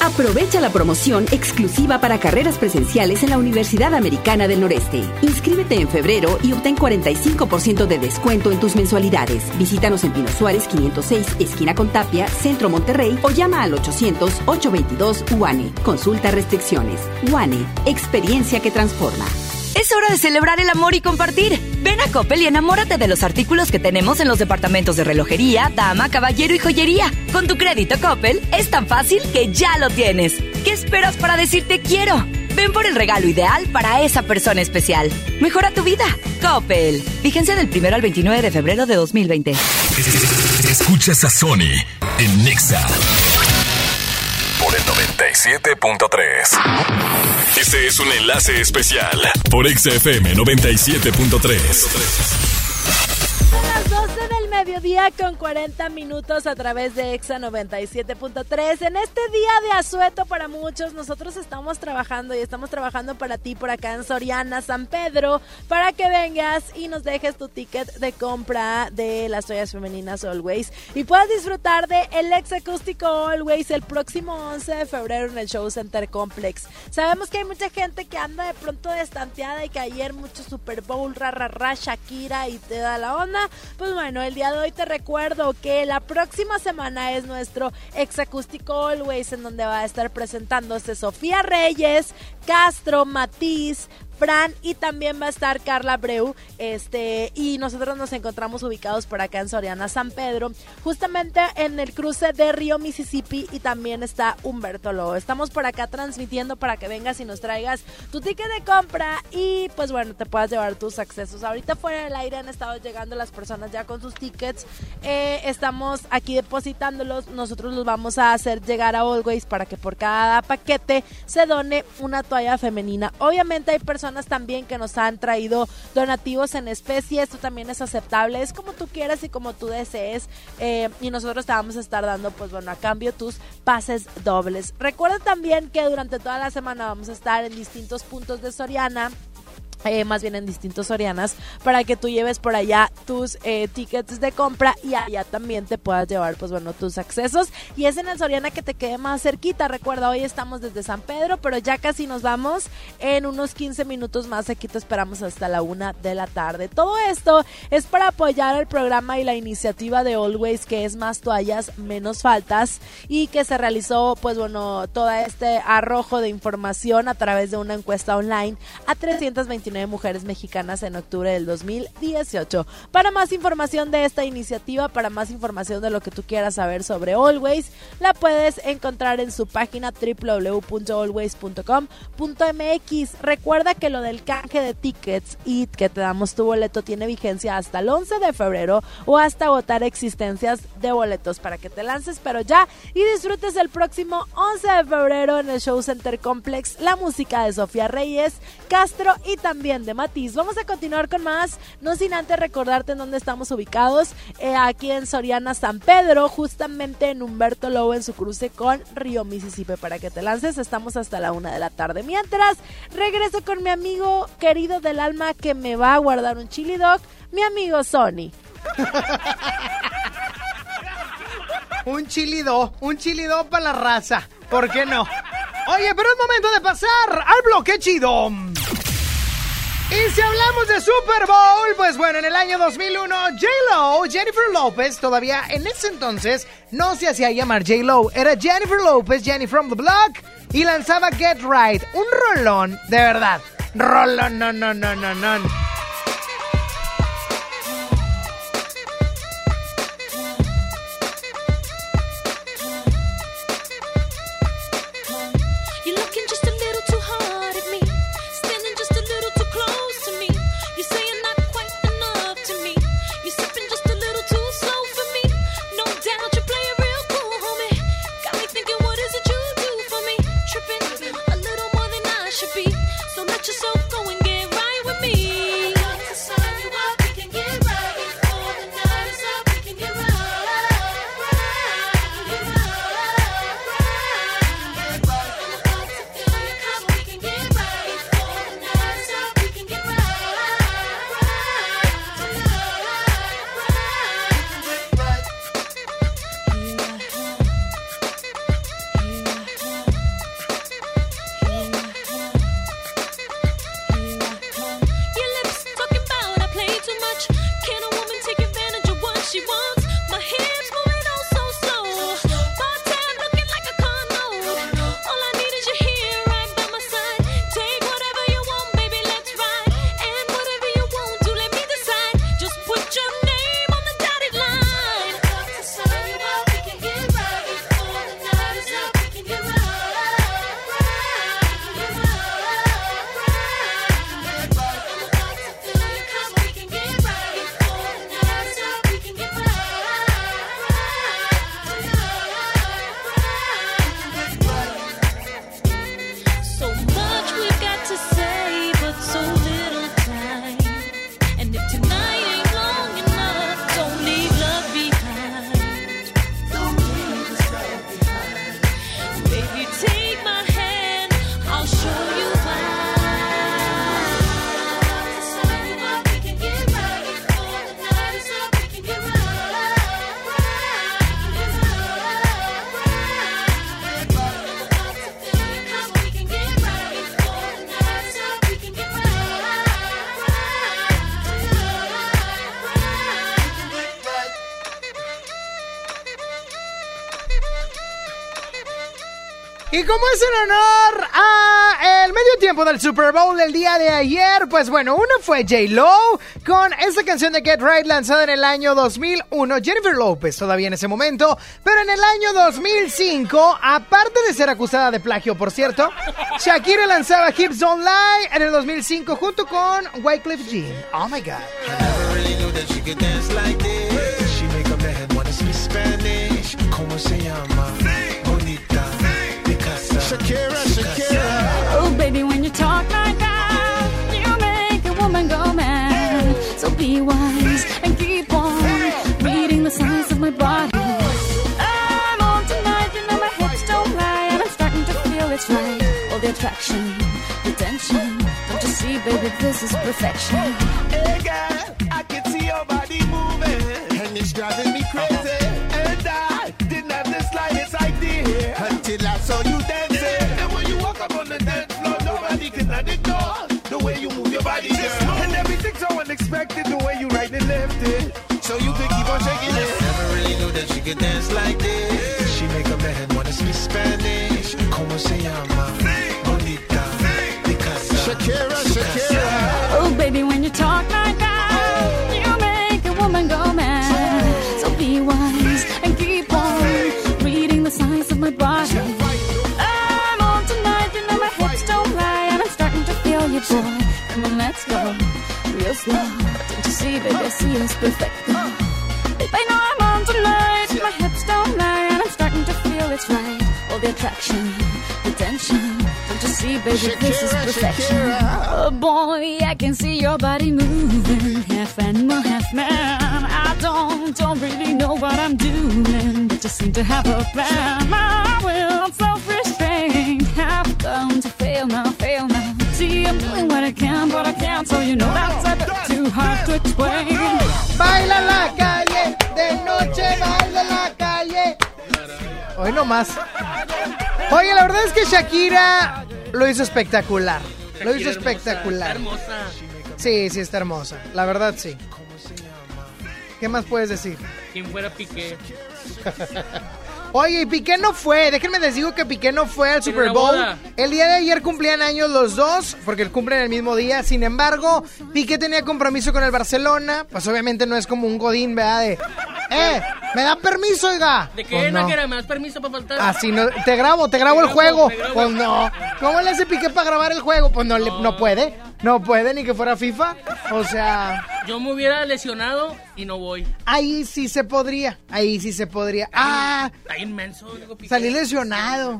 Aprovecha la promoción exclusiva para carreras presenciales en la Universidad Americana del Noreste. Inscríbete en febrero y obtén 45% de descuento en tus mensualidades. Visítanos en Pino Suárez 506, esquina con Tapia, Centro Monterrey o llama al 800-822 UANE. Consulta restricciones. UANE, experiencia que transforma. Es hora de celebrar el amor y compartir. Ven a Coppel y enamórate de los artículos que tenemos en los departamentos de relojería, dama, caballero y joyería. Con tu crédito Coppel es tan fácil que ya lo tienes. ¿Qué esperas para decirte quiero? Ven por el regalo ideal para esa persona especial. Mejora tu vida. Coppel. Vigencia del 1 al 29 de febrero de 2020. Escuchas a Sony en Nexa 97.3. Este es un enlace especial por XFM 97.3. Son las 12 mediodía con 40 minutos a través de EXA 97.3. En este día de asueto para muchos, nosotros estamos trabajando y estamos trabajando para ti por acá en Soriana, San Pedro, para que vengas y nos dejes tu ticket de compra de las toallas femeninas Always y puedas disfrutar de el ex acústico Always el próximo 11 de febrero en el Show Center Complex. Sabemos que hay mucha gente que anda de pronto destanteada y que ayer mucho Super Bowl, ra, ra, ra, Shakira y te da la onda. Pues bueno, el día de hoy te recuerdo que la próxima semana es nuestro ex acústico Always en donde va a estar presentándose Sofía Reyes, Castro, Matiz, Fran y también va a estar Carla Breu. Este, y nosotros nos encontramos ubicados por acá en Soriana San Pedro, justamente en el cruce de Río Mississippi y también está Humberto Lobo. Estamos por acá transmitiendo para que vengas y nos traigas tu ticket de compra y pues bueno, te puedas llevar tus accesos. Ahorita fuera del aire han estado llegando las personas ya con sus tickets. Eh, estamos aquí depositándolos. Nosotros los vamos a hacer llegar a Always para que por cada paquete se done una toalla femenina. Obviamente hay personas también que nos han traído donativos en especie. Esto también es aceptable. Es como tú quieras y como tú desees. Eh, y nosotros te vamos a estar dando, pues bueno, a cambio tus pases dobles. Recuerda también que durante toda la semana vamos a estar en distintos puntos de Soriana eh, más bien en distintos Sorianas, para que tú lleves por allá tus eh, tickets de compra y allá también te puedas llevar, pues bueno, tus accesos. Y es en el Soriana que te quede más cerquita. Recuerda, hoy estamos desde San Pedro, pero ya casi nos vamos. En unos 15 minutos más aquí te esperamos hasta la una de la tarde. Todo esto es para apoyar el programa y la iniciativa de Always, que es más toallas, menos faltas, y que se realizó, pues bueno, todo este arrojo de información a través de una encuesta online a 329 mujeres mexicanas en octubre del 2018. Para más información de esta iniciativa, para más información de lo que tú quieras saber sobre Always, la puedes encontrar en su página www.always.com.mx. Recuerda que lo del canje de tickets y que te damos tu boleto tiene vigencia hasta el 11 de febrero o hasta agotar existencias de boletos para que te lances, pero ya y disfrutes el próximo 11 de febrero en el Show Center Complex la música de Sofía Reyes, Castro y también de Matiz. Vamos a continuar con más, no sin antes recordarte en dónde estamos ubicados, eh, aquí en Soriana San Pedro, justamente en Humberto Lobo en su cruce con Río Mississippi. Para que te lances, estamos hasta la una de la tarde. Mientras, regreso con mi amigo querido del alma que me va a guardar un chili dog, mi amigo Sony. un chilido, un chilido para la raza. ¿Por qué no? Oye, pero es momento de pasar al bloque chido. Y si hablamos de Super Bowl, pues bueno, en el año 2001, J-Lo, Jennifer Lopez, todavía en ese entonces no se hacía llamar J-Lo, era Jennifer Lopez, Jenny from the Block, y lanzaba Get Right, un rolón, de verdad, rolón, no, no, no, no, no. Como es en honor a el medio tiempo del Super Bowl del día de ayer, pues bueno, uno fue J-Lo con esta canción de Get Right lanzada en el año 2001. Jennifer Lopez todavía en ese momento, pero en el año 2005, aparte de ser acusada de plagio, por cierto, Shakira lanzaba Hips Don't Lie en el 2005 junto con Wycliffe Jean. Oh my God. ¿Cómo se llama? Shakira, Shakira. Oh, baby, when you talk like that, you make a woman go mad. So be wise and keep on reading the signs of my body. I'm on tonight, you know my hips don't lie, and I'm starting to feel it's right. All the attraction, the tension. Don't you see, baby, this is perfection. Hey girl, really knew that she could dance like this. She make a man wanna speak Spanish. Como se llama? Bonita. Picasa. Shakira, Shakira. Oh, baby, when you talk like that, you make a woman go mad. So be wise and keep on reading the signs of my body. I'm on tonight, you know my hips don't lie, and I'm starting to feel you, boy. Come on, let's go real slow. Don't you see, baby, I see it's perfect. Babe, I know right. All the attraction, the tension. Don't you see, baby, this is perfection. Oh boy, I can see your body moving, half animal, half man. I don't, don't really know what I'm doing, but just seem to have a plan. My will, self-restraint, have come to fail now, fail now. See, I'm doing what I can, but I can't, so you know that's a bit too hard to explain. Baila la calle, Hoy no más. Oye, la verdad es que Shakira lo hizo espectacular. Lo hizo espectacular. hermosa, está hermosa. Sí, sí, está hermosa. La verdad, sí. ¿Qué más puedes decir? Quien fuera Piqué. Oye, y Piqué no fue. Déjenme les digo que Piqué no fue al Super Bowl. El día de ayer cumplían años los dos, porque cumplen el mismo día. Sin embargo, Piqué tenía compromiso con el Barcelona. Pues obviamente no es como un godín, ¿verdad? De, eh, ¿me da permiso, oiga? ¿De qué Pues no. no. ¿Me das permiso para faltar? Así no, te grabo, te grabo el juego. grabo. Pues no. ¿Cómo le hace Piqué para grabar el juego? Pues no, le- no puede. No puede ni que fuera FIFA. O sea, Yo me hubiera lesionado y no voy. ahí sí se podría. Ahí sí se podría. Ah, Está inmenso, digo, Piqué. Salí lesionado.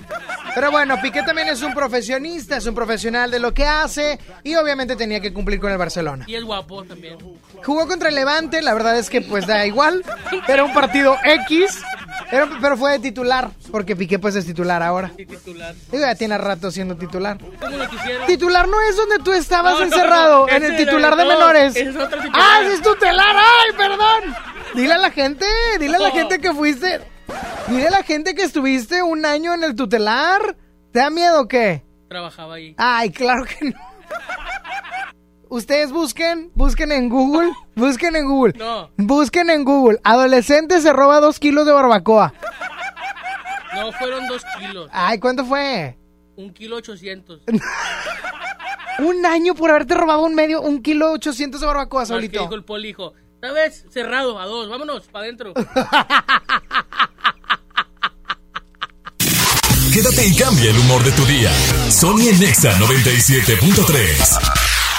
Pero bueno, Piqué también es un profesionista, es un profesional de lo que hace y obviamente tenía que cumplir con el Barcelona. Y es guapo también. Jugó contra el Levante, la verdad es que pues da igual. Era un partido X, era- pero fue de titular, porque Piqué pues es titular ahora. Y titular. Digo, ya tiene rato siendo titular. ¿Cómo lo quisiera? Titular no es donde tú estabas No, encerrado, no, en el titular de no, menores. es otro titular. ¡Ah, es tutelar! ¡Ay, perdón! Dile a la gente, dile a la gente que fuiste. Dile a la gente que estuviste un año en el tutelar. ¿Te da miedo o qué? Trabajaba ahí. Ay, claro que no. Ustedes busquen, busquen en Google, busquen en Google. No. Busquen en Google. Adolescente se roba dos kilos de barbacoa. No, fueron dos kilos. Ay, ¿cuánto fue? Un kilo ochocientos. Un año por haberte robado un medio, un kilo ochocientos de barbacoa, solito. dijo el poli, dijo, ¿sabes? Cerrado, a dos, vámonos, para adentro. Quédate y cambia el humor de tu día. Sony en Nexa 97.3.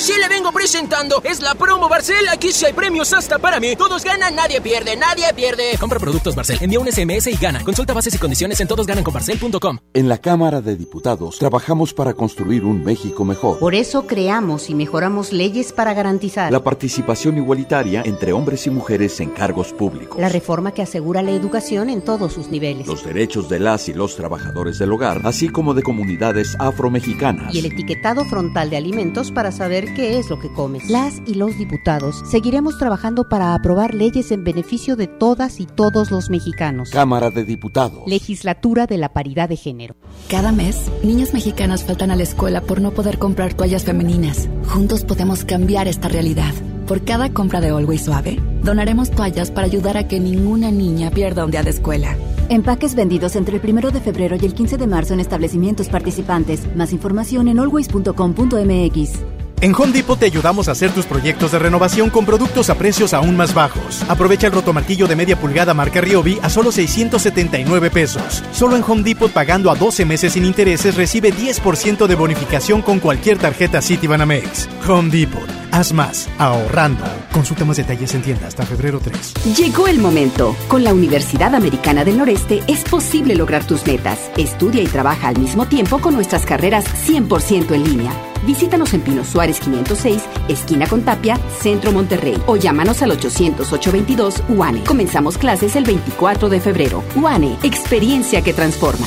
si le vengo presentando, es la promo Barcel. Aquí sí hay premios hasta para mí. Todos ganan, nadie pierde, nadie pierde. Compra productos Barcel, envía un SMS y gana. Consulta bases y condiciones en todosgananconbarcel.com. En la Cámara de Diputados trabajamos para construir un México mejor. Por eso creamos y mejoramos leyes para garantizar La participación igualitaria entre hombres y mujeres en cargos públicos. la reforma que asegura la educación en todos sus niveles Los derechos de las y los trabajadores del hogar, así como de comunidades afromexicanas. y el etiquetado frontal de alimentos para saber saber qué es lo que comes. Las y los diputados seguiremos trabajando para aprobar leyes en beneficio de todas y todos los mexicanos. Cámara de Diputados. Legislatura de la Paridad de Género. Cada mes, niñas mexicanas faltan a la escuela por no poder comprar toallas femeninas. Juntos podemos cambiar esta realidad. Por cada compra de Always Suave, donaremos toallas para ayudar a que ninguna niña pierda un día de escuela. Empaques vendidos entre el 1 de febrero y el 15 de marzo en establecimientos participantes. Más información en always.com.mx. En Home Depot te ayudamos a hacer tus proyectos de renovación con productos a precios aún más bajos. Aprovecha el rotomartillo de media pulgada marca Ryobi a solo 679 pesos. Solo en Home Depot pagando a 12 meses sin intereses recibe 10% de bonificación con cualquier tarjeta Citibanamex. Home Depot. Haz más, ahorrando. Consulta más detalles en tienda hasta febrero 3. Llegó el momento. Con la Universidad Americana del Noreste es posible lograr tus metas. Estudia y trabaja al mismo tiempo con nuestras carreras 100% en línea. Visítanos en Pino Suárez 506, esquina con Tapia, Centro Monterrey. O llámanos al 800-822 UANE. Comenzamos clases el 24 de febrero. UANE, experiencia que transforma.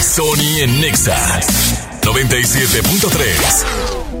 Sony en Nexa 97.3.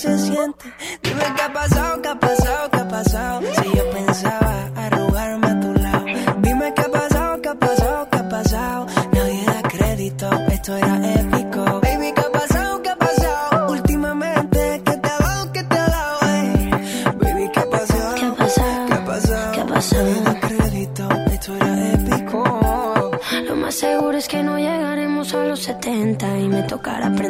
se siente, dime qué ha pasado, qué ha pasado, qué ha pasado. Si yo pensaba arrugarme a tu lado. Dime qué ha pasado, qué ha pasado, qué ha pasado. Nadie da crédito, esto era épico. Baby, qué ha pasado, qué ha pasado. Últimamente, ¿qué te ha dado, qué te ha dado? Ey. Baby, qué ha pasado, qué ha pasado, qué ha pasado. ¿Qué ha pasado? Nadie da crédito, esto era épico. Lo más seguro es que no llegaremos a los 70 y me tocará aprender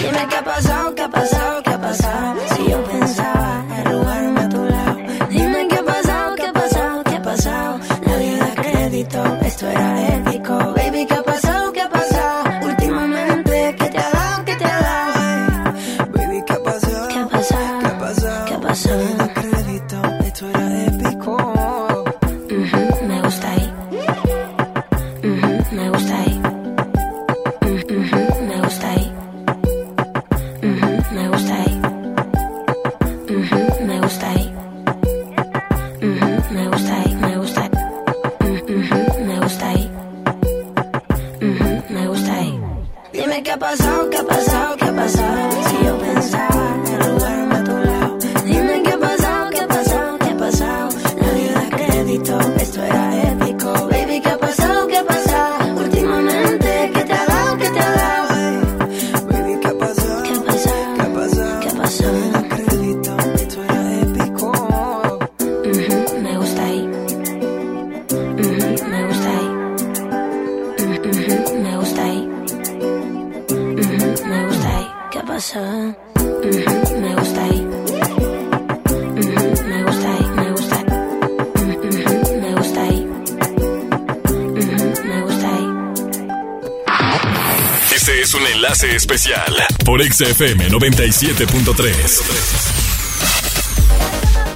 Dime qué ha pasado, qué ha qué ha. Si yo especial por XFM 97.3.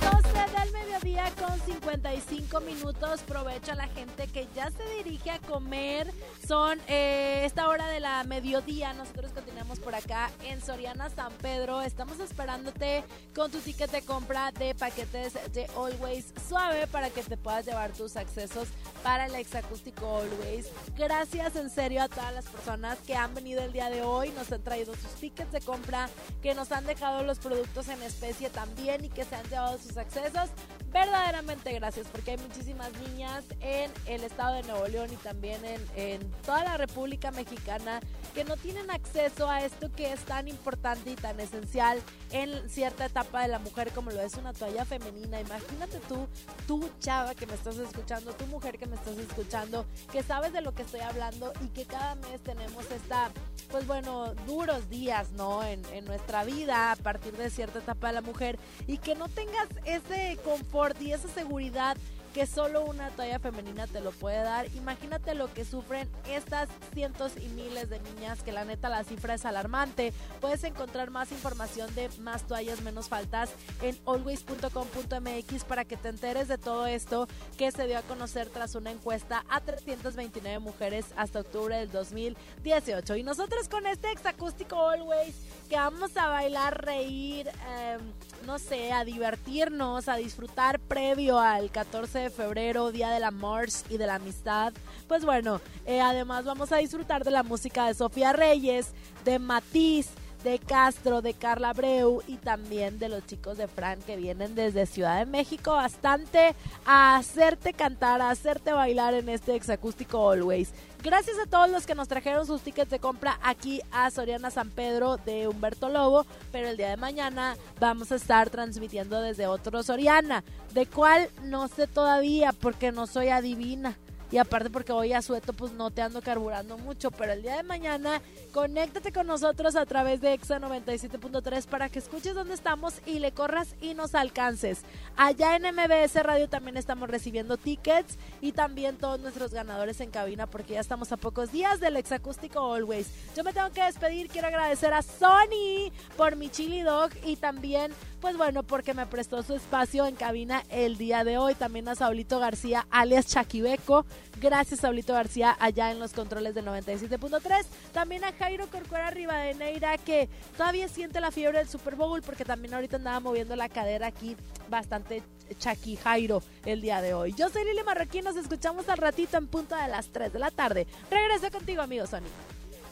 12 del mediodía con 55 minutos. Provecho a la gente que ya se dirige a comer. Son eh, esta hora de la mediodía. Nosotros continuamos por acá en Soriana San Pedro. Estamos esperándote con tu ticket de compra de paquetes de Always Suave para que te puedas llevar tus accesos para el exacústico Always. Gracias en serio a todas las personas que han venido el día de hoy. Nos han traído sus tickets de compra, que nos han dejado los productos en especie también y que se han llevado sus accesos. Verdaderamente gracias porque hay muchísimas niñas en el estado de Nuevo León y también en, en toda la República Mexicana que no tienen acceso a esto que es tan importante y tan esencial en cierta etapa de la mujer como lo es una toalla femenina. Imagínate tú, tú chava que me estás escuchando, tu mujer que me estás escuchando, que sabes de lo que estoy hablando y que cada mes tenemos esta, pues bueno, duros días, ¿no? En, en nuestra vida a partir de cierta etapa de la mujer y que no tengas ese confort y esa seguridad que solo una toalla femenina te lo puede dar. Imagínate lo que sufren estas cientos y miles de niñas, que la neta la cifra es alarmante. Puedes encontrar más información de más toallas, menos faltas en always.com.mx para que te enteres de todo esto que se dio a conocer tras una encuesta a 329 mujeres hasta octubre del 2018. Y nosotros con este exacústico Always que vamos a bailar, reír, eh, no sé, a divertirnos, a disfrutar previo al 14 de febrero, Día del Amor y de la Amistad. Pues bueno, eh, además vamos a disfrutar de la música de Sofía Reyes, de Matiz, de Castro, de Carla Breu y también de los chicos de Fran que vienen desde Ciudad de México bastante a hacerte cantar, a hacerte bailar en este exacústico Always. Gracias a todos los que nos trajeron sus tickets de compra aquí a Soriana San Pedro de Humberto Lobo, pero el día de mañana vamos a estar transmitiendo desde otro Soriana, de cuál no sé todavía porque no soy adivina. Y aparte porque hoy a sueto pues no te ando carburando mucho, pero el día de mañana conéctate con nosotros a través de Exa 97.3 para que escuches dónde estamos y le corras y nos alcances. Allá en MBS Radio también estamos recibiendo tickets y también todos nuestros ganadores en cabina porque ya estamos a pocos días del exacústico Always. Yo me tengo que despedir, quiero agradecer a Sony por mi chili dog y también pues bueno, porque me prestó su espacio en cabina el día de hoy. También a Saulito García, alias Chaquibeco. Gracias, Saulito García, allá en los controles de 97.3. También a Jairo Corcuera Rivadeneira, que todavía siente la fiebre del Super Bowl, porque también ahorita andaba moviendo la cadera aquí bastante Chaki Jairo el día de hoy. Yo soy Lili Marroquín, nos escuchamos al ratito en punto de las 3 de la tarde. Regreso contigo, amigo Sony.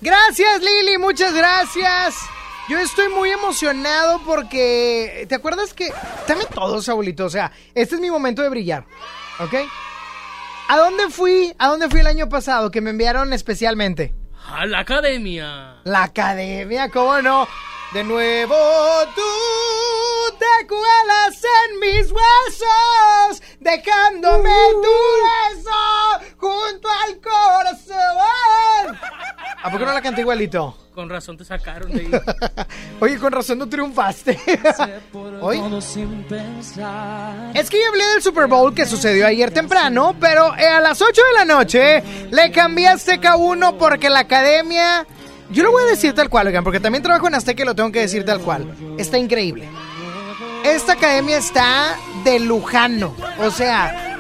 Gracias, Lili, muchas gracias. Yo estoy muy emocionado porque. ¿Te acuerdas que.? Dame todo, Saulito. O sea, este es mi momento de brillar. ¿Ok? ¿A dónde fui? ¿A dónde fui el año pasado que me enviaron especialmente? A la academia. La academia, ¿cómo no? De nuevo tú te cuelas en mis huesos, dejándome tu beso junto al corazón. ¿A poco no la canté igualito? Con razón te sacaron de ahí. Oye, con razón no triunfaste. Hoy. Es que ya hablé del Super Bowl que sucedió ayer temprano, pero eh, a las 8 de la noche le cambié a Azteca 1 porque la academia. Yo lo voy a decir tal cual, oigan, porque también trabajo en Azteca y lo tengo que decir tal cual. Está increíble. Esta academia está de lujano. O sea,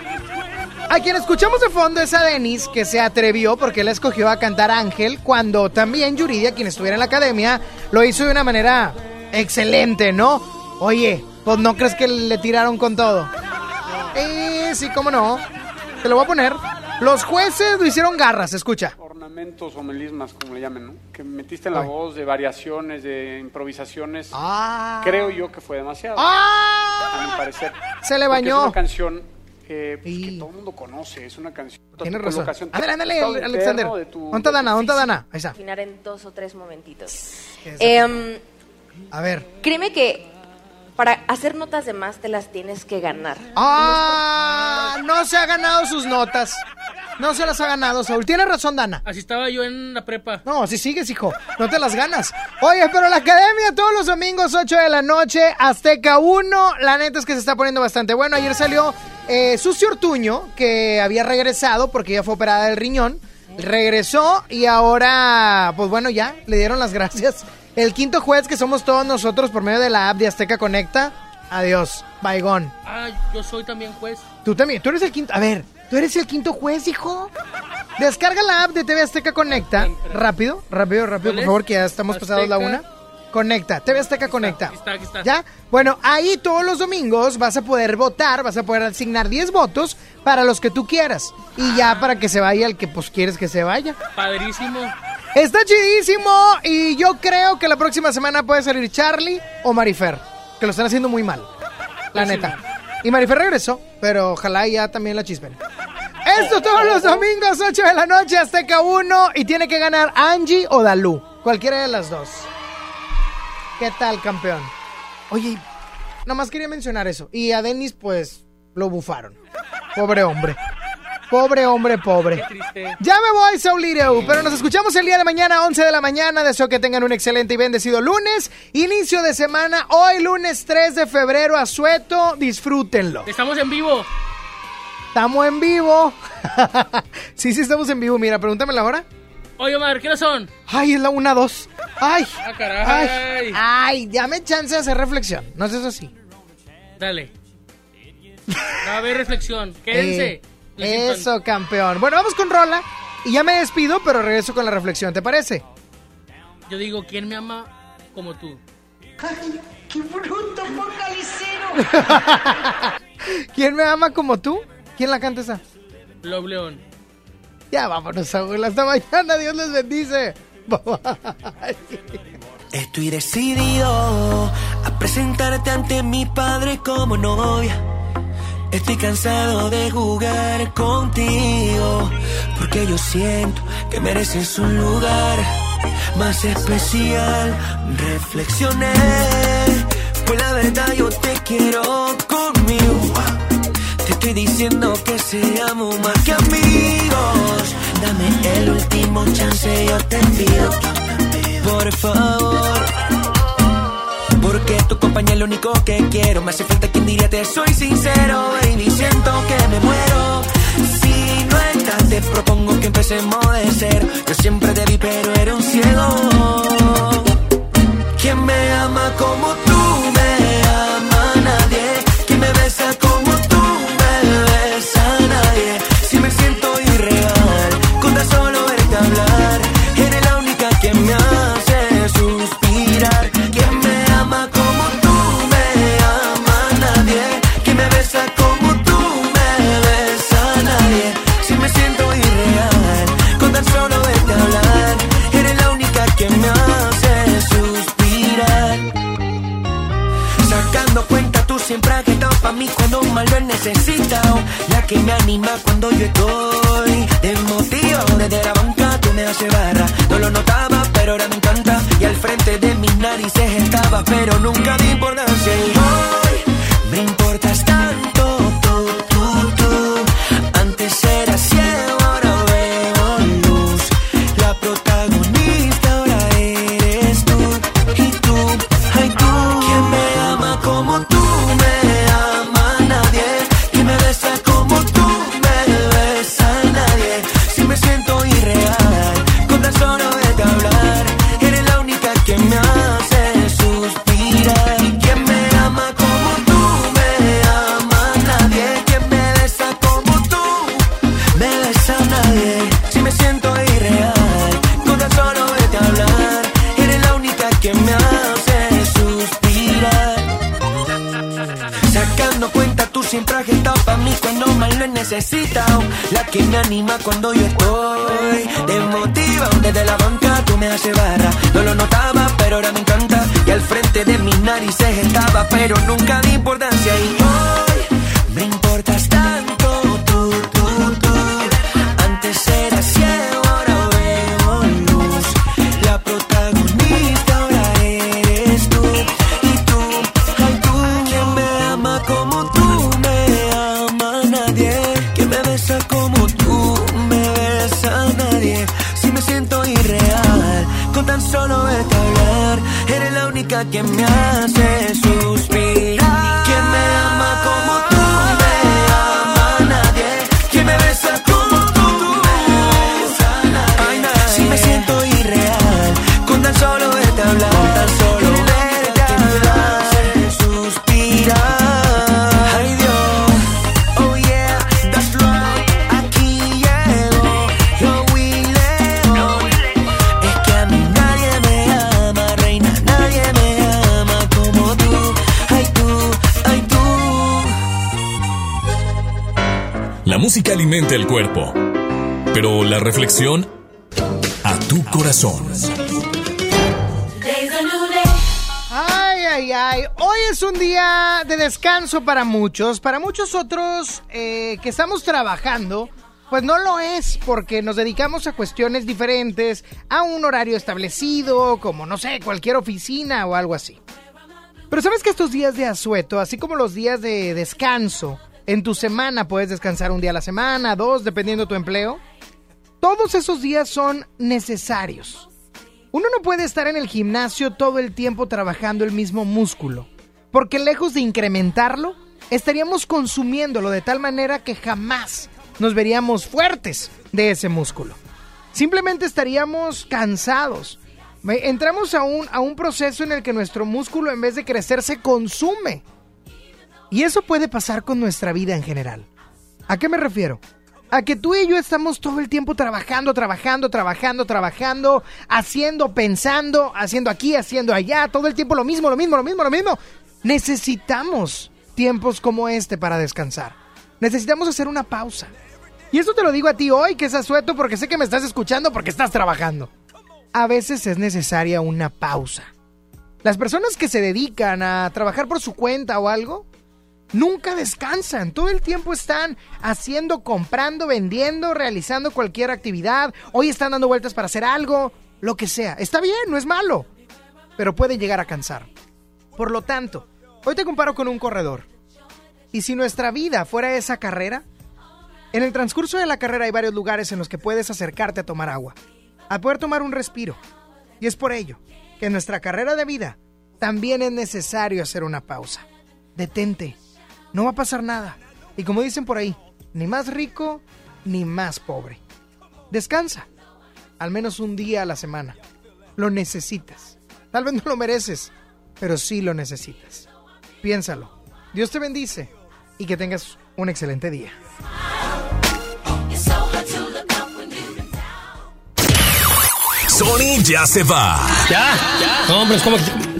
a quien escuchamos de fondo es a Denis, que se atrevió porque él escogió a cantar Ángel, cuando también Yuridia, quien estuviera en la academia, lo hizo de una manera excelente, ¿no? Oye, pues no crees que le tiraron con todo. Eh, sí, cómo no. Te lo voy a poner. Los jueces lo hicieron garras, escucha. Ornamentos o melismas, como le llamen, ¿no? Que metiste en la voz de variaciones, de improvisaciones. Creo yo que fue demasiado. A mi parecer. Se le Porque bañó. Es una canción eh, pues, que todo el mundo conoce. Es una canción. Tienes razón. colocación, tu Ándale, Alexander. ¿Dónde Dana? ¿Dónde. Dana? Ahí está. Afinar en dos o tres momentitos. Em, A ver. créeme que para hacer notas de más te las tienes que ganar. ¡Ah! No se ha ganado sus notas. No se las ha ganado, Saúl. Tienes razón, Dana. Así estaba yo en la prepa. No, así sigues, hijo. No te las ganas. Oye, pero la academia todos los domingos, 8 de la noche, Azteca 1. La neta es que se está poniendo bastante bueno. Ayer salió eh, Susi Ortuño, que había regresado porque ya fue operada del riñón. Regresó y ahora, pues bueno, ya le dieron las gracias. El quinto juez, que somos todos nosotros por medio de la app de Azteca Conecta. Adiós. Baigón. Ah, yo soy también juez. Tú también, tú eres el quinto. A ver, tú eres el quinto juez, hijo. Descarga la app de TV Azteca Conecta. Rápido, rápido, rápido, ¿Cuál por favor, que ya estamos pasados la Azteca. una. Conecta, TV Azteca Conecta. Aquí está, aquí está. ¿Ya? Bueno, ahí todos los domingos vas a poder votar, vas a poder asignar 10 votos para los que tú quieras. Y ya para que se vaya el que pues quieres que se vaya. Padrísimo. Está chidísimo y yo creo que la próxima semana puede salir Charlie o Marifer, que lo están haciendo muy mal. La neta. Y Marifer regresó, pero ojalá ya también la chispen. Esto todos los domingos, 8 de la noche, Azteca 1. Y tiene que ganar Angie o Dalú. Cualquiera de las dos. ¿Qué tal, campeón? Oye, nomás quería mencionar eso. Y a Denis, pues, lo bufaron. Pobre hombre. Pobre hombre, pobre. Ya me voy, Saulireu, pero nos escuchamos el día de mañana, 11 de la mañana. Deseo que tengan un excelente y bendecido lunes. Inicio de semana, hoy lunes 3 de febrero, a Sueto. Disfrútenlo. Estamos en vivo. Estamos en vivo. sí, sí, estamos en vivo. Mira, pregúntame la hora. Oye, Omar, ¿qué hora son? Ay, es la 1, 2. Ay. Ah, caray. Ay, ay, dame chance de hacer reflexión. No seas así. Dale. Va a haber reflexión. Quédense. Eh, eso, campeón. Bueno, vamos con Rola. Y ya me despido, pero regreso con la reflexión. ¿Te parece? Yo digo, ¿quién me ama como tú? Ay, qué bruto, focalicero. ¿Quién me ama como tú? ¿Quién la canta esa? Love León. Ya vámonos, abuela. Hasta mañana. Dios les bendice. Bye. Estoy decidido a presentarte ante mi padre como novia. Estoy cansado de jugar contigo, porque yo siento que mereces un lugar más especial. Reflexioné, pues la verdad yo te quiero conmigo. Estoy diciendo que seamos más que amigos. Dame el último chance, yo te pido, por favor. Porque tu compañía es lo único que quiero. Me hace falta quien diría te soy sincero, baby. Siento que me muero. Si no estás, te propongo que empecemos de cero. Yo siempre te vi, pero era un ciego. ¿Quién me ama como tú? Siempre has estado para mí cuando mal lo he necesitado. La que me anima cuando yo estoy desmotivado desde la banca, tú me haces barra. No lo notaba, pero ahora me encanta. Y al frente de mis narices estaba, pero nunca di importancia. Hoy me importas tanto, lo he. La que me anima cuando yo estoy desmotivado. Desde la banca tú me haces barra. No lo notaba, pero ahora me encanta. Y al frente de mis narices estaba, pero nunca di importancia. Y hoy que me hace el cuerpo, pero la reflexión a tu corazón. Ay, ay, ay. Hoy es un día de descanso para muchos. Para muchos otros eh, que estamos trabajando, pues no lo es porque nos dedicamos a cuestiones diferentes, a un horario establecido, como no sé, cualquier oficina o algo así. Pero sabes que estos días de asueto, así como los días de descanso, en tu semana puedes descansar un día a la semana, dos, dependiendo tu empleo. Todos esos días son necesarios. Uno no puede estar en el gimnasio todo el tiempo trabajando el mismo músculo, porque lejos de incrementarlo, estaríamos consumiéndolo de tal manera que jamás nos veríamos fuertes de ese músculo. Simplemente estaríamos cansados. Entramos a un, a un proceso en el que nuestro músculo en vez de crecer se consume. Y eso puede pasar con nuestra vida en general. ¿A qué me refiero? A que tú y yo estamos todo el tiempo trabajando, trabajando, trabajando, trabajando, haciendo, pensando, haciendo aquí, haciendo allá, todo el tiempo lo mismo, lo mismo, lo mismo, lo mismo. Necesitamos tiempos como este para descansar. Necesitamos hacer una pausa. Y eso te lo digo a ti hoy, que es asueto, porque sé que me estás escuchando porque estás trabajando. A veces es necesaria una pausa. Las personas que se dedican a trabajar por su cuenta o algo, nunca descansan. Todo el tiempo están haciendo, comprando, vendiendo, realizando cualquier actividad. Hoy están dando vueltas para hacer algo, lo que sea. Está bien, no es malo, pero puede llegar a cansar. Por lo tanto, hoy te comparo con un corredor. Y si nuestra vida fuera esa carrera, en el transcurso de la carrera hay varios lugares en los que puedes acercarte a tomar agua, a poder tomar un respiro. Y es por ello que en nuestra carrera de vida también es necesario hacer una pausa. Detente, no va a pasar nada. Y como dicen por ahí, ni más rico ni más pobre. Descansa, al menos un día a la semana. Lo necesitas. Tal vez no lo mereces, pero sí lo necesitas. Piénsalo. Dios te bendice y que tengas un excelente día. Sony ya se va. ¿Ya? No, hombre, ¿cómo,